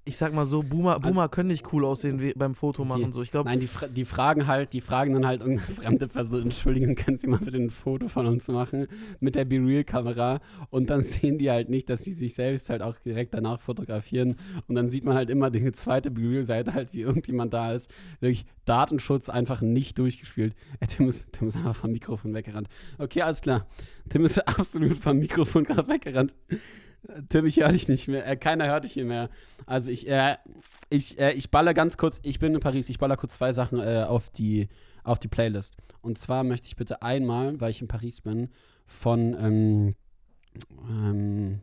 ich sag mal so, Boomer, Boomer können nicht cool aussehen beim Foto machen. So, ich glaube, Nein, die, fra die fragen halt, die fragen dann halt irgendeine fremde Person, Entschuldigung, können Sie mal bitte ein Foto von uns machen mit der Be-Real-Kamera und dann sehen die halt nicht, dass sie sich selbst halt auch direkt danach fotografieren und dann sieht man halt immer die zweite Be-Real-Seite halt, wie irgendjemand da ist. Wirklich Datenschutz einfach nicht durchgespielt. Äh, Tim, ist, Tim ist einfach vom Mikrofon weggerannt. Okay, alles klar. Tim ist absolut vom Mikrofon gerade weggerannt. Tim, ich höre dich nicht mehr. Äh, keiner hört dich hier mehr. Also ich, äh, ich, äh, ich baller ganz kurz, ich bin in Paris, ich baller kurz zwei Sachen äh, auf, die, auf die Playlist. Und zwar möchte ich bitte einmal, weil ich in Paris bin, von, ähm, ähm,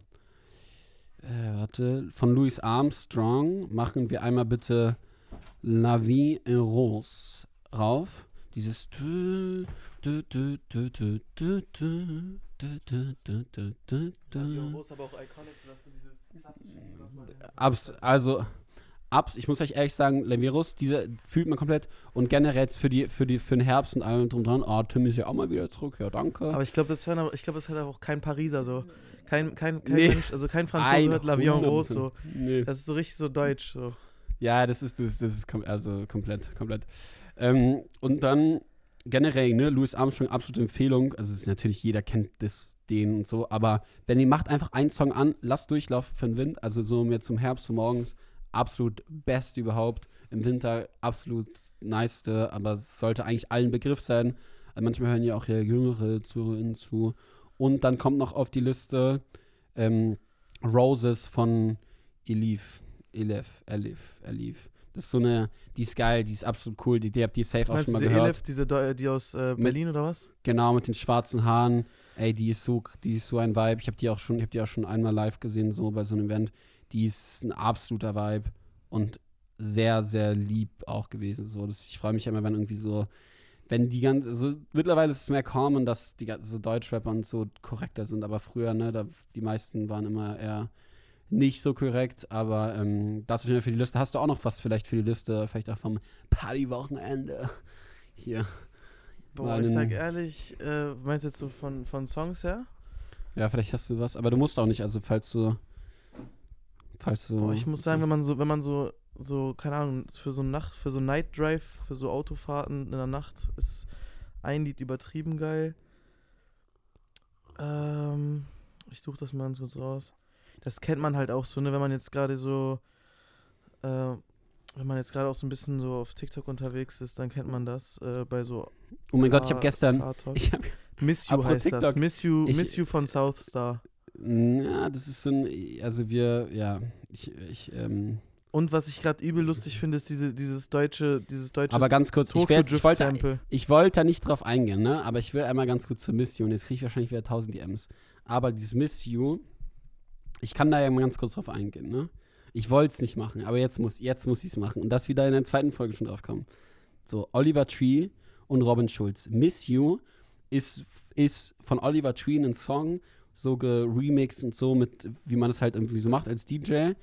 äh, warte, von Louis Armstrong machen wir einmal bitte La Vie en Rose rauf. Dieses Abs, also, Abs, ich muss euch ehrlich sagen, Levirus, diese fühlt man komplett und generell für, die, für, die, für den Herbst und allem drum dran, oh, Tim ist ja auch mal wieder zurück, ja, danke. Aber ich glaube, das, hören, ich glaub, das hört auch kein Pariser so. Kein, kein, kein nee. Mensch, also kein Franzose hört Lavion Rose so. Nee. Das ist so richtig so deutsch so. Ja, das ist, das, das ist kom also komplett, komplett. Ähm, und dann generell, ne, Louis Armstrong, absolute Empfehlung. Also es ist natürlich, jeder kennt das, den und so, aber wenn ihr macht einfach einen Song an, lasst durchlaufen für den Wind, also so mir zum Herbst, zum morgens, absolut best überhaupt. Im Winter absolut niceste, aber es sollte eigentlich allen Begriff sein. Also manchmal hören ja auch ja Jüngere zu, zu. Und dann kommt noch auf die Liste ähm, Roses von Elif. Elif, Elif, Elif. Das ist so eine, die ist geil, die ist absolut cool, die, die habt ihr safe auch schon mal diese gehört. Elif, diese Deu- die aus äh, Berlin oder was? Genau, mit den schwarzen Haaren. Ey, die ist so, die ist so ein Vibe. Ich habe die auch schon, ich habe die auch schon einmal live gesehen, so bei so einem Event. Die ist ein absoluter Vibe und sehr, sehr lieb auch gewesen. So, das, ich freue mich immer, wenn irgendwie so, wenn die ganze, so mittlerweile ist es mehr common, dass die ganzen so Deutschrapper und so korrekter sind, aber früher, ne, da, die meisten waren immer eher nicht so korrekt, aber ähm, das auf jeden Fall für die Liste. Hast du auch noch was vielleicht für die Liste, vielleicht auch vom Partywochenende? Hier. Boah, ich sag ehrlich, äh, meinst du jetzt so von, von Songs her? Ja, vielleicht hast du was, aber du musst auch nicht, also falls du. Falls du. Boah, ich muss sagen, wenn man so, wenn man so, so, keine Ahnung, für so Nacht, für so Night Drive, für so Autofahrten in der Nacht ist ein Lied übertrieben geil. Ähm, ich suche das mal ganz kurz raus. Das kennt man halt auch so, ne, wenn man jetzt gerade so, äh, wenn man jetzt gerade auch so ein bisschen so auf TikTok unterwegs ist, dann kennt man das äh, bei so Oh mein Gott, ich habe gestern. Ich hab, Miss You heißt das. TikTok. Miss You, Ich- Miss You von South Star. ja, das ist so ein. Also wir, ja, ich, ich, ähm, Und was ich gerade übel lustig finde, ist diese, dieses deutsche, dieses deutsche Aber ganz kurz, ich, werd, ich, wollte, ich wollte da nicht drauf eingehen, ne? Aber ich will einmal ganz kurz zur Miss You. Und jetzt kriege ich wahrscheinlich wieder 1000 DMs. Aber dieses Miss You, ich kann da ja mal ganz kurz drauf eingehen, ne? Ich wollte es nicht machen, aber jetzt muss, jetzt muss ich es machen. Und das wieder in der zweiten Folge schon drauf kommen. So, Oliver Tree und Robin Schulz. Miss You ist, ist von Oliver Tree ein Song, so geremixed und so, mit, wie man es halt irgendwie so macht als DJ.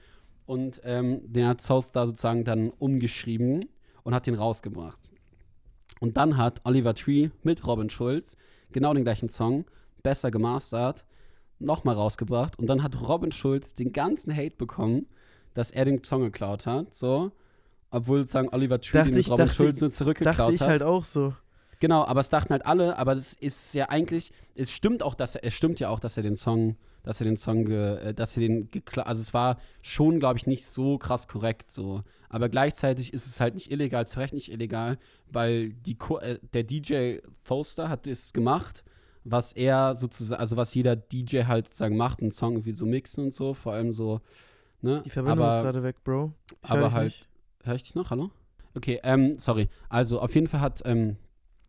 Und ähm, den hat South da sozusagen dann umgeschrieben und hat den rausgebracht. Und dann hat Oliver Tree mit Robin Schulz genau den gleichen Song, besser gemastert, nochmal rausgebracht. Und dann hat Robin Schulz den ganzen Hate bekommen, dass er den Song geklaut hat. So. Obwohl sozusagen Oliver Tree Dachte den ich- Robin dachte Schulz nur Dachte zurückgeklaut ich hat. halt auch so. Genau, aber es dachten halt alle, aber das ist ja eigentlich, es stimmt auch, dass er, es stimmt ja auch, dass er den Song, dass er den Song, ge, äh, dass er den gekla also es war schon, glaube ich, nicht so krass korrekt so. Aber gleichzeitig ist es halt nicht illegal, zu Recht nicht illegal, weil die, äh, der DJ Foster hat das gemacht, was er sozusagen, also was jeder DJ halt sozusagen macht, einen Song irgendwie so mixen und so, vor allem so, ne? Die Verbindung aber, ist gerade weg, Bro. Ich hör aber dich halt, nicht. Hör ich dich noch? Hallo? Okay, ähm, sorry. Also auf jeden Fall hat, ähm,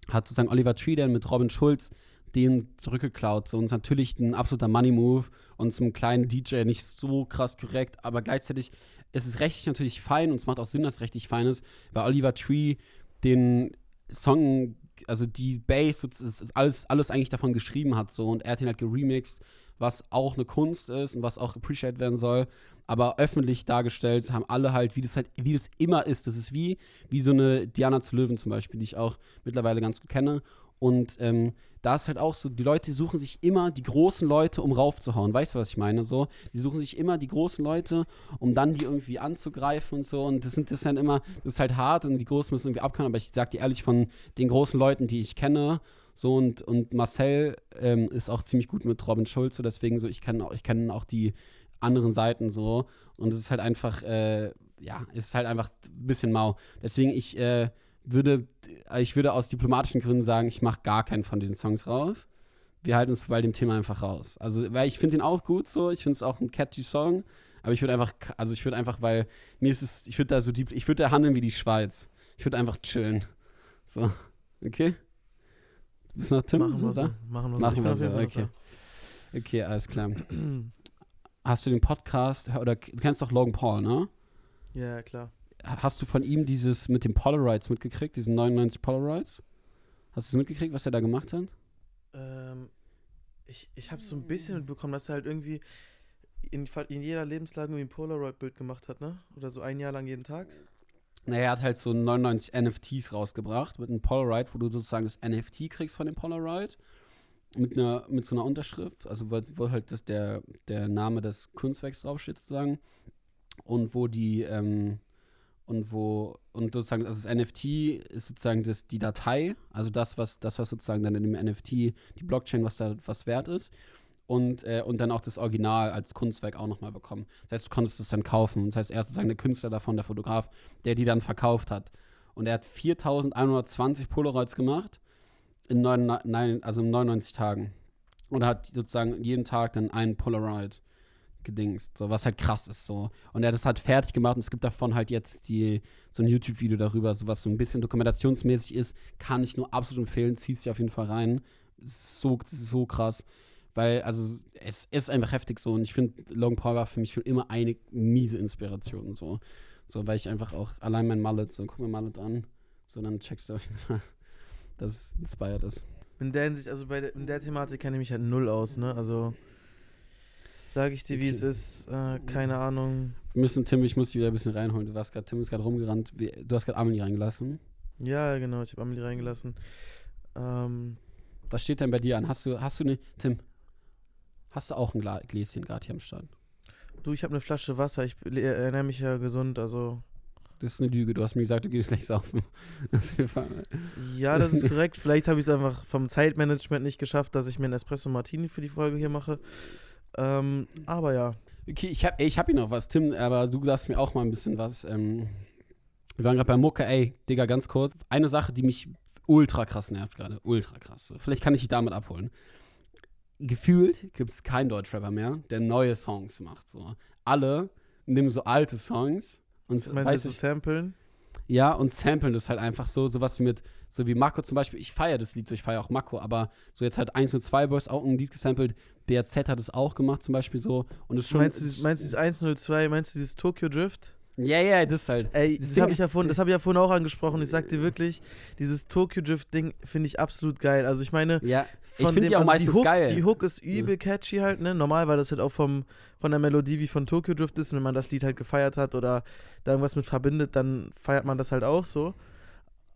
hat sozusagen Oliver Tree dann mit Robin Schulz den zurückgeklaut. So, und natürlich ein absoluter Money-Move und zum kleinen DJ nicht so krass korrekt, aber gleichzeitig ist es rechtlich natürlich fein und es macht auch Sinn, dass es rechtlich fein ist, weil Oliver Tree den Song, also die Bass, alles, alles eigentlich davon geschrieben hat so und er hat ihn halt geremixed, was auch eine Kunst ist und was auch appreciated werden soll aber öffentlich dargestellt haben alle halt, wie das halt, wie das immer ist. Das ist wie, wie so eine Diana zu Löwen zum Beispiel, die ich auch mittlerweile ganz gut kenne. Und ähm, da ist halt auch so, die Leute suchen sich immer die großen Leute, um raufzuhauen. Weißt du, was ich meine? So, die suchen sich immer die großen Leute, um dann die irgendwie anzugreifen und so. Und das sind das dann immer, das ist halt hart und die Großen müssen irgendwie abkommen. Aber ich sag dir ehrlich, von den großen Leuten, die ich kenne, so und, und Marcel ähm, ist auch ziemlich gut mit Robin Schulz, deswegen so, ich kenne auch, ich kenne auch die anderen Seiten so. Und es ist halt einfach, äh, ja, es ist halt einfach ein bisschen mau. Deswegen, ich äh, würde, ich würde aus diplomatischen Gründen sagen, ich mache gar keinen von diesen Songs rauf. Wir halten uns bei dem Thema einfach raus. Also, weil ich finde den auch gut so, ich finde es auch ein catchy Song, aber ich würde einfach, also ich würde einfach, weil mir ist es, ich würde da so deep, ich würde da handeln wie die Schweiz. Ich würde einfach chillen. So, okay? Du bist noch Tim? Machen wir so. da? Machen wir so. Machen wir so, okay. Okay, alles klar. Hast du den Podcast, oder du kennst doch Logan Paul, ne? Ja, klar. Hast du von ihm dieses mit den Polaroids mitgekriegt, diesen 99 Polaroids? Hast du es mitgekriegt, was er da gemacht hat? Ähm, ich ich habe so ein bisschen mitbekommen, dass er halt irgendwie in, in jeder Lebenslage irgendwie ein Polaroid-Bild gemacht hat, ne? Oder so ein Jahr lang jeden Tag. Naja, er hat halt so 99 NFTs rausgebracht mit einem Polaroid, wo du sozusagen das NFT kriegst von dem Polaroid. Mit, einer, mit so einer Unterschrift, also wo, wo halt das der, der Name des Kunstwerks draufsteht sozusagen. Und wo die, ähm, und wo, und sozusagen, also das NFT ist sozusagen das, die Datei, also das, was, das, was sozusagen dann in dem NFT, die Blockchain, was da was wert ist. Und, äh, und dann auch das Original als Kunstwerk auch nochmal bekommen. Das heißt, du konntest es dann kaufen. Das heißt, er ist sozusagen der Künstler davon, der Fotograf, der die dann verkauft hat. Und er hat 4120 Polaroids gemacht in, neun, nein, also in 99 Tagen. Und hat sozusagen jeden Tag dann einen Polaroid gedingst, so was halt krass ist so. Und er hat das halt fertig gemacht und es gibt davon halt jetzt die, so ein YouTube-Video darüber, so was so ein bisschen dokumentationsmäßig ist, kann ich nur absolut empfehlen, zieh's dir auf jeden Fall rein. So, so krass. Weil, also, es ist einfach heftig so. Und ich finde, Logan Paul war für mich schon immer eine miese Inspiration. So, so weil ich einfach auch allein mein Mallet, so, guck mir Mallet an. So, dann checkst du auf jeden Fall, dass es inspired ist. In der Hinsicht, also bei der, in der Thematik kenne ich mich halt null aus, ne? Also sage ich dir, wie es Okay. ist, äh, keine Ahnung. Wir müssen, Tim, ich muss dich wieder ein bisschen reinholen. Du warst gerade, Tim ist gerade rumgerannt. Du hast gerade Amelie reingelassen. Ja, genau, ich habe Amelie reingelassen. Ähm, Was steht denn bei dir an? Hast du, hast du eine, Tim, hast du auch ein Gla Gläschen gerade hier am Start? du, ich habe eine Flasche Wasser, ich ernähre mich ja gesund, also Das ist eine Lüge. Du hast mir gesagt, du gehst gleich saufen. Ja, das ist korrekt. Vielleicht habe ich es einfach vom Zeitmanagement nicht geschafft, dass ich mir einen Espresso Martini für die Folge hier mache. Ähm, aber ja, okay, ich habe ich hab hier noch was, Tim, aber du darfst mir auch mal ein bisschen was. Ähm, wir waren gerade bei Mucke, ey, Digga, ganz kurz. Eine Sache, die mich ultra krass nervt gerade. Ultra krass. So. Vielleicht kann ich dich damit abholen. Gefühlt gibt es keinen Deutschrapper mehr, der neue Songs macht. So. Alle nehmen so alte Songs Und Meinst weiß du samplen? Ja, und samplen das halt einfach so, sowas wie mit, so wie Mako zum Beispiel, ich feiere das Lied so, ich feiere auch Mako, aber so jetzt halt 1 und 2 Boys auch ein Lied gesampelt, BRZ hat es auch gemacht zum Beispiel so und es schon. meinst, du, meinst du dieses 102, meinst du dieses Tokyo Drift? Ja, ja, das halt. Ey, Das habe ich, ja vorhin- das hab ich ja vorhin auch angesprochen. Ich sag dir wirklich, dieses Tokyo Drift-Ding finde ich absolut geil. Also ich meine, Ja, ich finde die auch also meistens die Hook, geil. Die Hook ist übel catchy halt, ne? Normal, weil das halt auch vom, von der Melodie wie von Tokyo Drift ist. Und wenn man das Lied halt gefeiert hat oder da irgendwas mit verbindet, dann feiert man das halt auch so.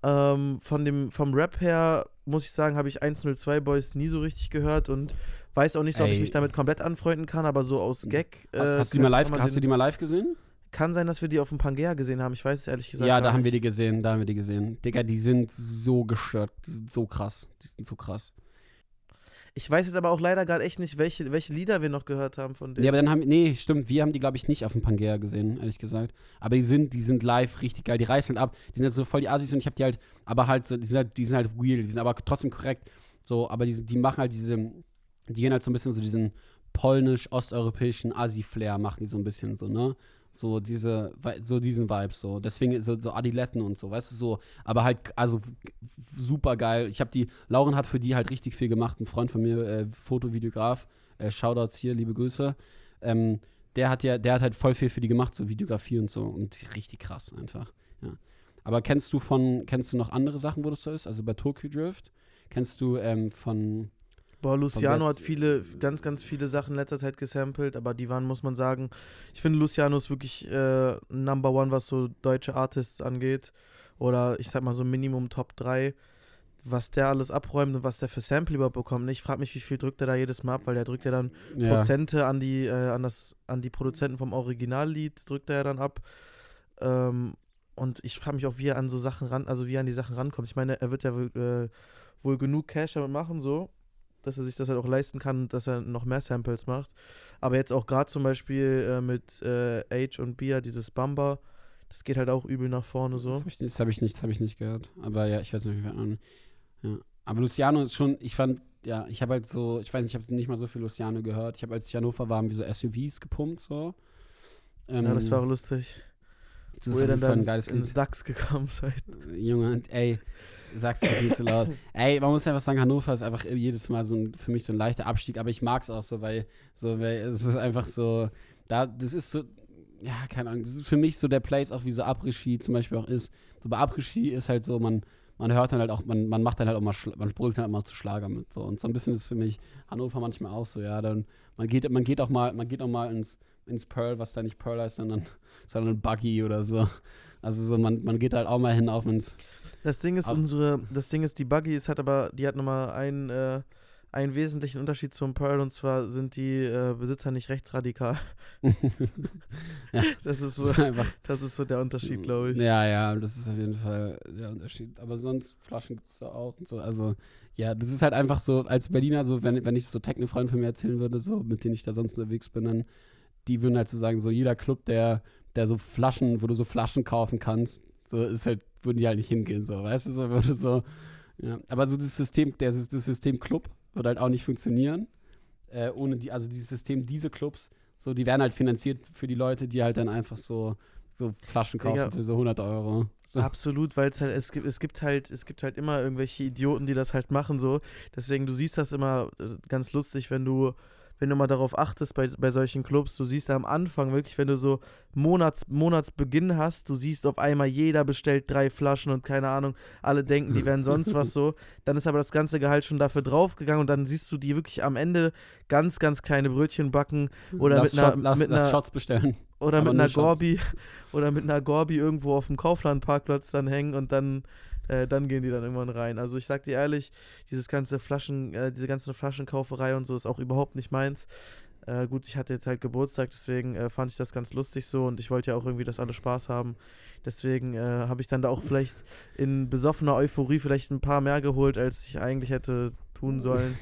Ähm, von dem, vom Rap her, muss ich sagen, habe ich 102 Boys nie so richtig gehört und weiß auch nicht so, ob ich mich damit komplett anfreunden kann, aber so aus Gag. hast, äh, hast, du die mal live, hast du die mal live gesehen? Kann sein, dass wir die auf dem Pangea gesehen haben. Ich weiß es ehrlich gesagt Ja, da haben wir die gesehen, da haben wir die gesehen. Digga, die sind so gestört, die sind so krass, die sind so krass. Ich weiß jetzt aber auch leider gerade echt nicht, welche, welche Lieder wir noch gehört haben von denen. Nee, aber dann haben, nee, stimmt, wir haben die, glaube ich, nicht auf dem Pangea gesehen, ehrlich gesagt. Aber die sind, die sind live richtig geil, die reißen halt ab. Die sind halt so voll die Assis und ich habe die halt, aber halt so, die sind halt, die sind halt weird, die sind aber trotzdem korrekt. So, aber die, sind- die machen halt diese, die gehen halt so ein bisschen so diesen polnisch-osteuropäischen Assi-Flair, machen die so ein bisschen so, ne? So diese, so diesen Vibe so. Deswegen so, so Adiletten und so, weißt du, so. Aber halt, also super geil. Ich habe die, Lauren hat für die halt richtig viel gemacht. Ein Freund von mir, äh, Fotovideograf, äh, Shoutouts hier, liebe Grüße. Ähm, der hat ja, der hat halt voll viel für die gemacht, so Videografie und so. Und richtig krass einfach. Ja. Aber kennst du von, kennst du noch andere Sachen, wo das so ist? Also bei Tokyo Drift? Kennst du ähm, von. Boah, Luciano hat viele, ganz, ganz viele Sachen in letzter Zeit gesampelt, aber die waren, muss man sagen, ich finde Luciano ist wirklich äh, Number One, was so deutsche Artists angeht. Oder ich sag mal so Minimum Top 3. Was der alles abräumt und was der für Sample überhaupt bekommt. ne? Ich frage mich, wie viel drückt er da jedes Mal ab, weil der drückt ja dann Ja, Prozente an die, äh, an, das, an die Produzenten vom Originallied, drückt er ja dann ab. Ähm, und ich frage mich auch, wie er an so Sachen ran, also wie er an die Sachen rankommt. Ich meine, er wird ja wohl, äh, wohl genug Cash damit machen, so, dass er sich das halt auch leisten kann, dass er noch mehr Samples macht. Aber jetzt auch gerade zum Beispiel äh, mit äh, Age und Bia, dieses Bamba, das geht halt auch übel nach vorne Das so. habe ich, das hab ich, nicht- das hab ich nicht gehört. Aber ja, ich weiß nicht, wie an. Ja. Aber Luciano ist schon, ich fand, ja, ich habe halt so, ich weiß nicht, ich habe nicht mal so viel Luciano gehört. Ich habe, als ich Hannover war, haben wir so SUVs gepumpt, so. Ähm, Ja, das war auch lustig. das Wo ist ihr dann da ein ins, ins. DAX gekommen seid. Junge, ey, sag's doch nicht so laut. ey, man muss einfach sagen, Hannover ist einfach jedes Mal so ein, für mich so ein leichter Abstieg, aber ich mag's auch so, weil, so, weil es ist einfach so, da, das ist so, ja, keine Ahnung, das ist für mich so der Place, auch wie so Après-Ski zum Beispiel auch ist. So bei Après-Ski ist halt so, man, man hört dann halt auch, man, man macht dann halt auch mal, man brüllt dann halt mal zu Schlager mit, so. Und so ein bisschen ist für mich Hannover manchmal auch so, ja, dann, man geht, man geht auch mal, man geht auch mal ins, ins Pearl, was da nicht Pearl heißt, sondern, sondern ein Buggy oder so. Also so, man, man geht halt auch mal hin, auch wenn's Das Ding ist, Ab- unsere, das Ding ist, die Buggy ist hat aber, die hat nochmal einen, äh, einen wesentlichen Unterschied zum Pearl und zwar sind die äh, Besitzer nicht rechtsradikal. Ja. Das ist so, das ist so der Unterschied, glaube ich. Ja, ja, das ist auf jeden Fall der Unterschied. Aber sonst Flaschen gibt es auch und so. Also, ja, das ist halt einfach so, als Berliner, so, wenn, wenn ich so Techno-Freunde von mir erzählen würde, so, mit denen ich da sonst unterwegs bin, dann, die würden halt so sagen, so jeder Club, der, der so Flaschen, wo du so Flaschen kaufen kannst, so ist halt, würden die halt nicht hingehen, so, weißt du, so würde so, ja. Aber so das System, der, das System Club wird halt auch nicht funktionieren. Äh, ohne die, also dieses System, diese Clubs, so, die werden halt finanziert für die Leute, die halt dann einfach so, so Flaschen kaufen Digga. für so 100 Euro. So. Absolut, weil es halt, es gibt, es gibt halt, es gibt halt immer irgendwelche Idioten, die das halt machen so. Deswegen, du siehst das immer äh, ganz lustig, wenn du, wenn du mal darauf achtest bei, bei solchen Clubs, du siehst am Anfang wirklich, wenn du so Monats, Monatsbeginn hast, du siehst auf einmal, jeder bestellt drei Flaschen und keine Ahnung, alle denken, die wären sonst was so. Dann ist aber das ganze Gehalt schon dafür draufgegangen und dann siehst du die wirklich am Ende ganz, ganz kleine Brötchen backen oder lass, mit einer- Shot, lass, mit einer- Shots bestellen. oder Aber mit einer Shots. Gorbi oder mit einer Gorbi irgendwo auf dem Kauflandparkplatz dann hängen und dann äh, dann gehen die dann irgendwann rein. Also ich sag dir ehrlich, dieses ganze Flaschen, äh, diese ganze Flaschenkauferei und so ist auch überhaupt nicht meins. Äh, gut, ich hatte jetzt halt Geburtstag, deswegen äh, fand ich das ganz lustig so und ich wollte ja auch irgendwie, dass alle Spaß haben. Deswegen äh, habe ich dann da auch vielleicht in besoffener Euphorie vielleicht ein paar mehr geholt, als ich eigentlich hätte tun sollen.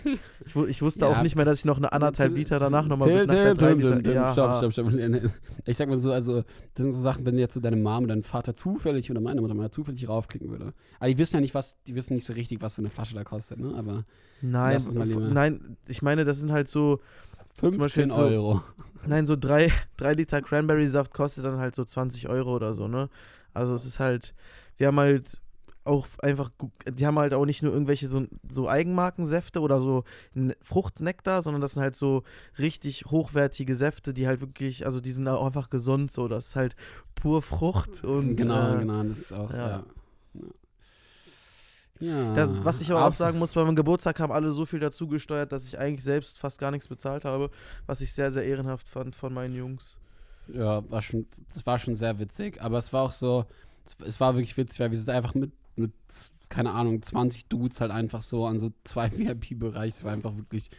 Ich, ich wusste Ja. auch nicht mehr, dass ich noch eine anderthalb Liter danach nochmal der Till- drei Liter. Ja, Stopp, stopp, stopp. Ich sag mal so, also, das sind so Sachen, wenn jetzt so deine Mom und dein Vater zufällig oder meine Mutter mal zufällig raufklicken würde. Aber die wissen ja nicht, was, die wissen nicht so richtig, was so eine Flasche da kostet, ne? Aber Nein, nein, ich meine, das sind halt so, 15 Beispiel so- Euro. Nein, so drei, drei Liter Cranberry-Saft kostet dann halt so 20 Euro oder so, ne? Also es ist halt, wir haben halt auch einfach, die haben halt auch nicht nur irgendwelche so, so Eigenmarkensäfte oder so Fruchtnektar, sondern das sind halt so richtig hochwertige Säfte, die halt wirklich, also die sind auch einfach gesund so, das ist halt pur Frucht und genau, äh, genau, das ist auch, ja. ja. Ja, Das, was ich aber auch sagen muss, bei meinem Geburtstag haben alle so viel dazugesteuert, dass ich eigentlich selbst fast gar nichts bezahlt habe, was ich sehr, sehr ehrenhaft fand von meinen Jungs. Ja, war schon, das war schon sehr witzig. Aber es war auch so, es, es war wirklich witzig, weil wir sind einfach mit, mit, keine Ahnung, 20 Dudes halt einfach so an so zwei VIP-Bereich. Es war einfach wirklich,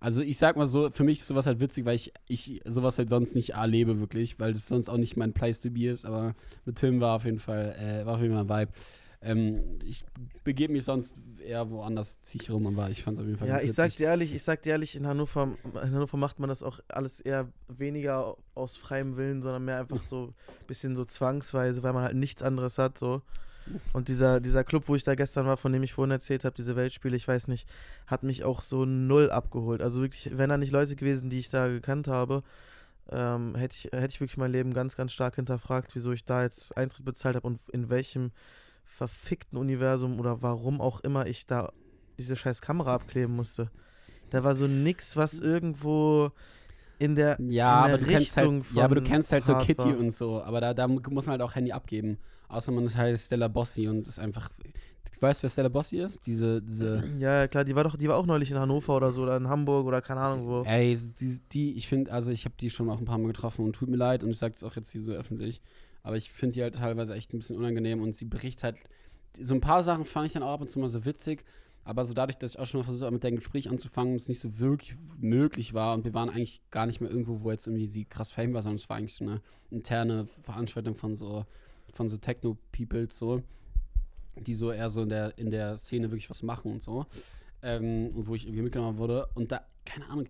also ich sag mal so, für mich ist sowas halt witzig, weil ich, ich sowas halt sonst nicht erlebe wirklich, weil das sonst auch nicht mein Place to be ist. Aber mit Tim war auf jeden Fall, äh, war auf jeden Fall ein Vibe. Ähm, ich begebe mich sonst eher woanders, ziehe ich rum, aber ich fand es auf jeden Fall Ja, ganz ich sag dir ehrlich, ich sag dir ehrlich, in Hannover, in Hannover macht man das auch alles eher weniger aus freiem Willen, sondern mehr einfach so ein bisschen so zwangsweise, weil man halt nichts anderes hat, so. Und dieser, dieser Club, wo ich da gestern war, von dem ich vorhin erzählt habe, diese Weltspiele, ich weiß nicht, hat mich auch so null abgeholt. Also wirklich, wenn da nicht Leute gewesen, die ich da gekannt habe, ähm, hätte ich, hätte ich wirklich mein Leben ganz, ganz stark hinterfragt, wieso ich da jetzt Eintritt bezahlt habe und in welchem verfickten Universum oder warum auch immer ich da diese scheiß Kamera abkleben musste. Da war so nix, was irgendwo in der Ja, in der aber du kennst halt, Richtung ja, aber du kennst halt so hart Kitty war. und so, aber da, da muss man halt auch Handy abgeben. Außer man ist halt Stella Bossi und ist einfach. Weißt du, wer Stella Bossi ist? Diese, diese. Ja, ja, klar, die war doch, die war auch neulich in Hannover oder so oder in Hamburg oder keine Ahnung wo. Ey, die, die ich finde, also ich habe die schon auch ein paar Mal getroffen und tut mir leid und ich sage es auch jetzt hier so öffentlich, aber ich finde die halt teilweise echt ein bisschen unangenehm und sie berichtet halt, so ein paar Sachen fand ich dann auch ab und zu mal so witzig, aber so dadurch, dass ich auch schon mal versucht mit dem Gespräch anzufangen, es nicht so wirklich möglich war und wir waren eigentlich gar nicht mehr irgendwo, wo jetzt irgendwie sie krass fame war, sondern es war eigentlich so eine interne Veranstaltung von so, von so Techno-Peoples so, die so eher so in der, in der Szene wirklich was machen und so. Ähm, und wo ich irgendwie mitgenommen wurde. Und da, keine Ahnung,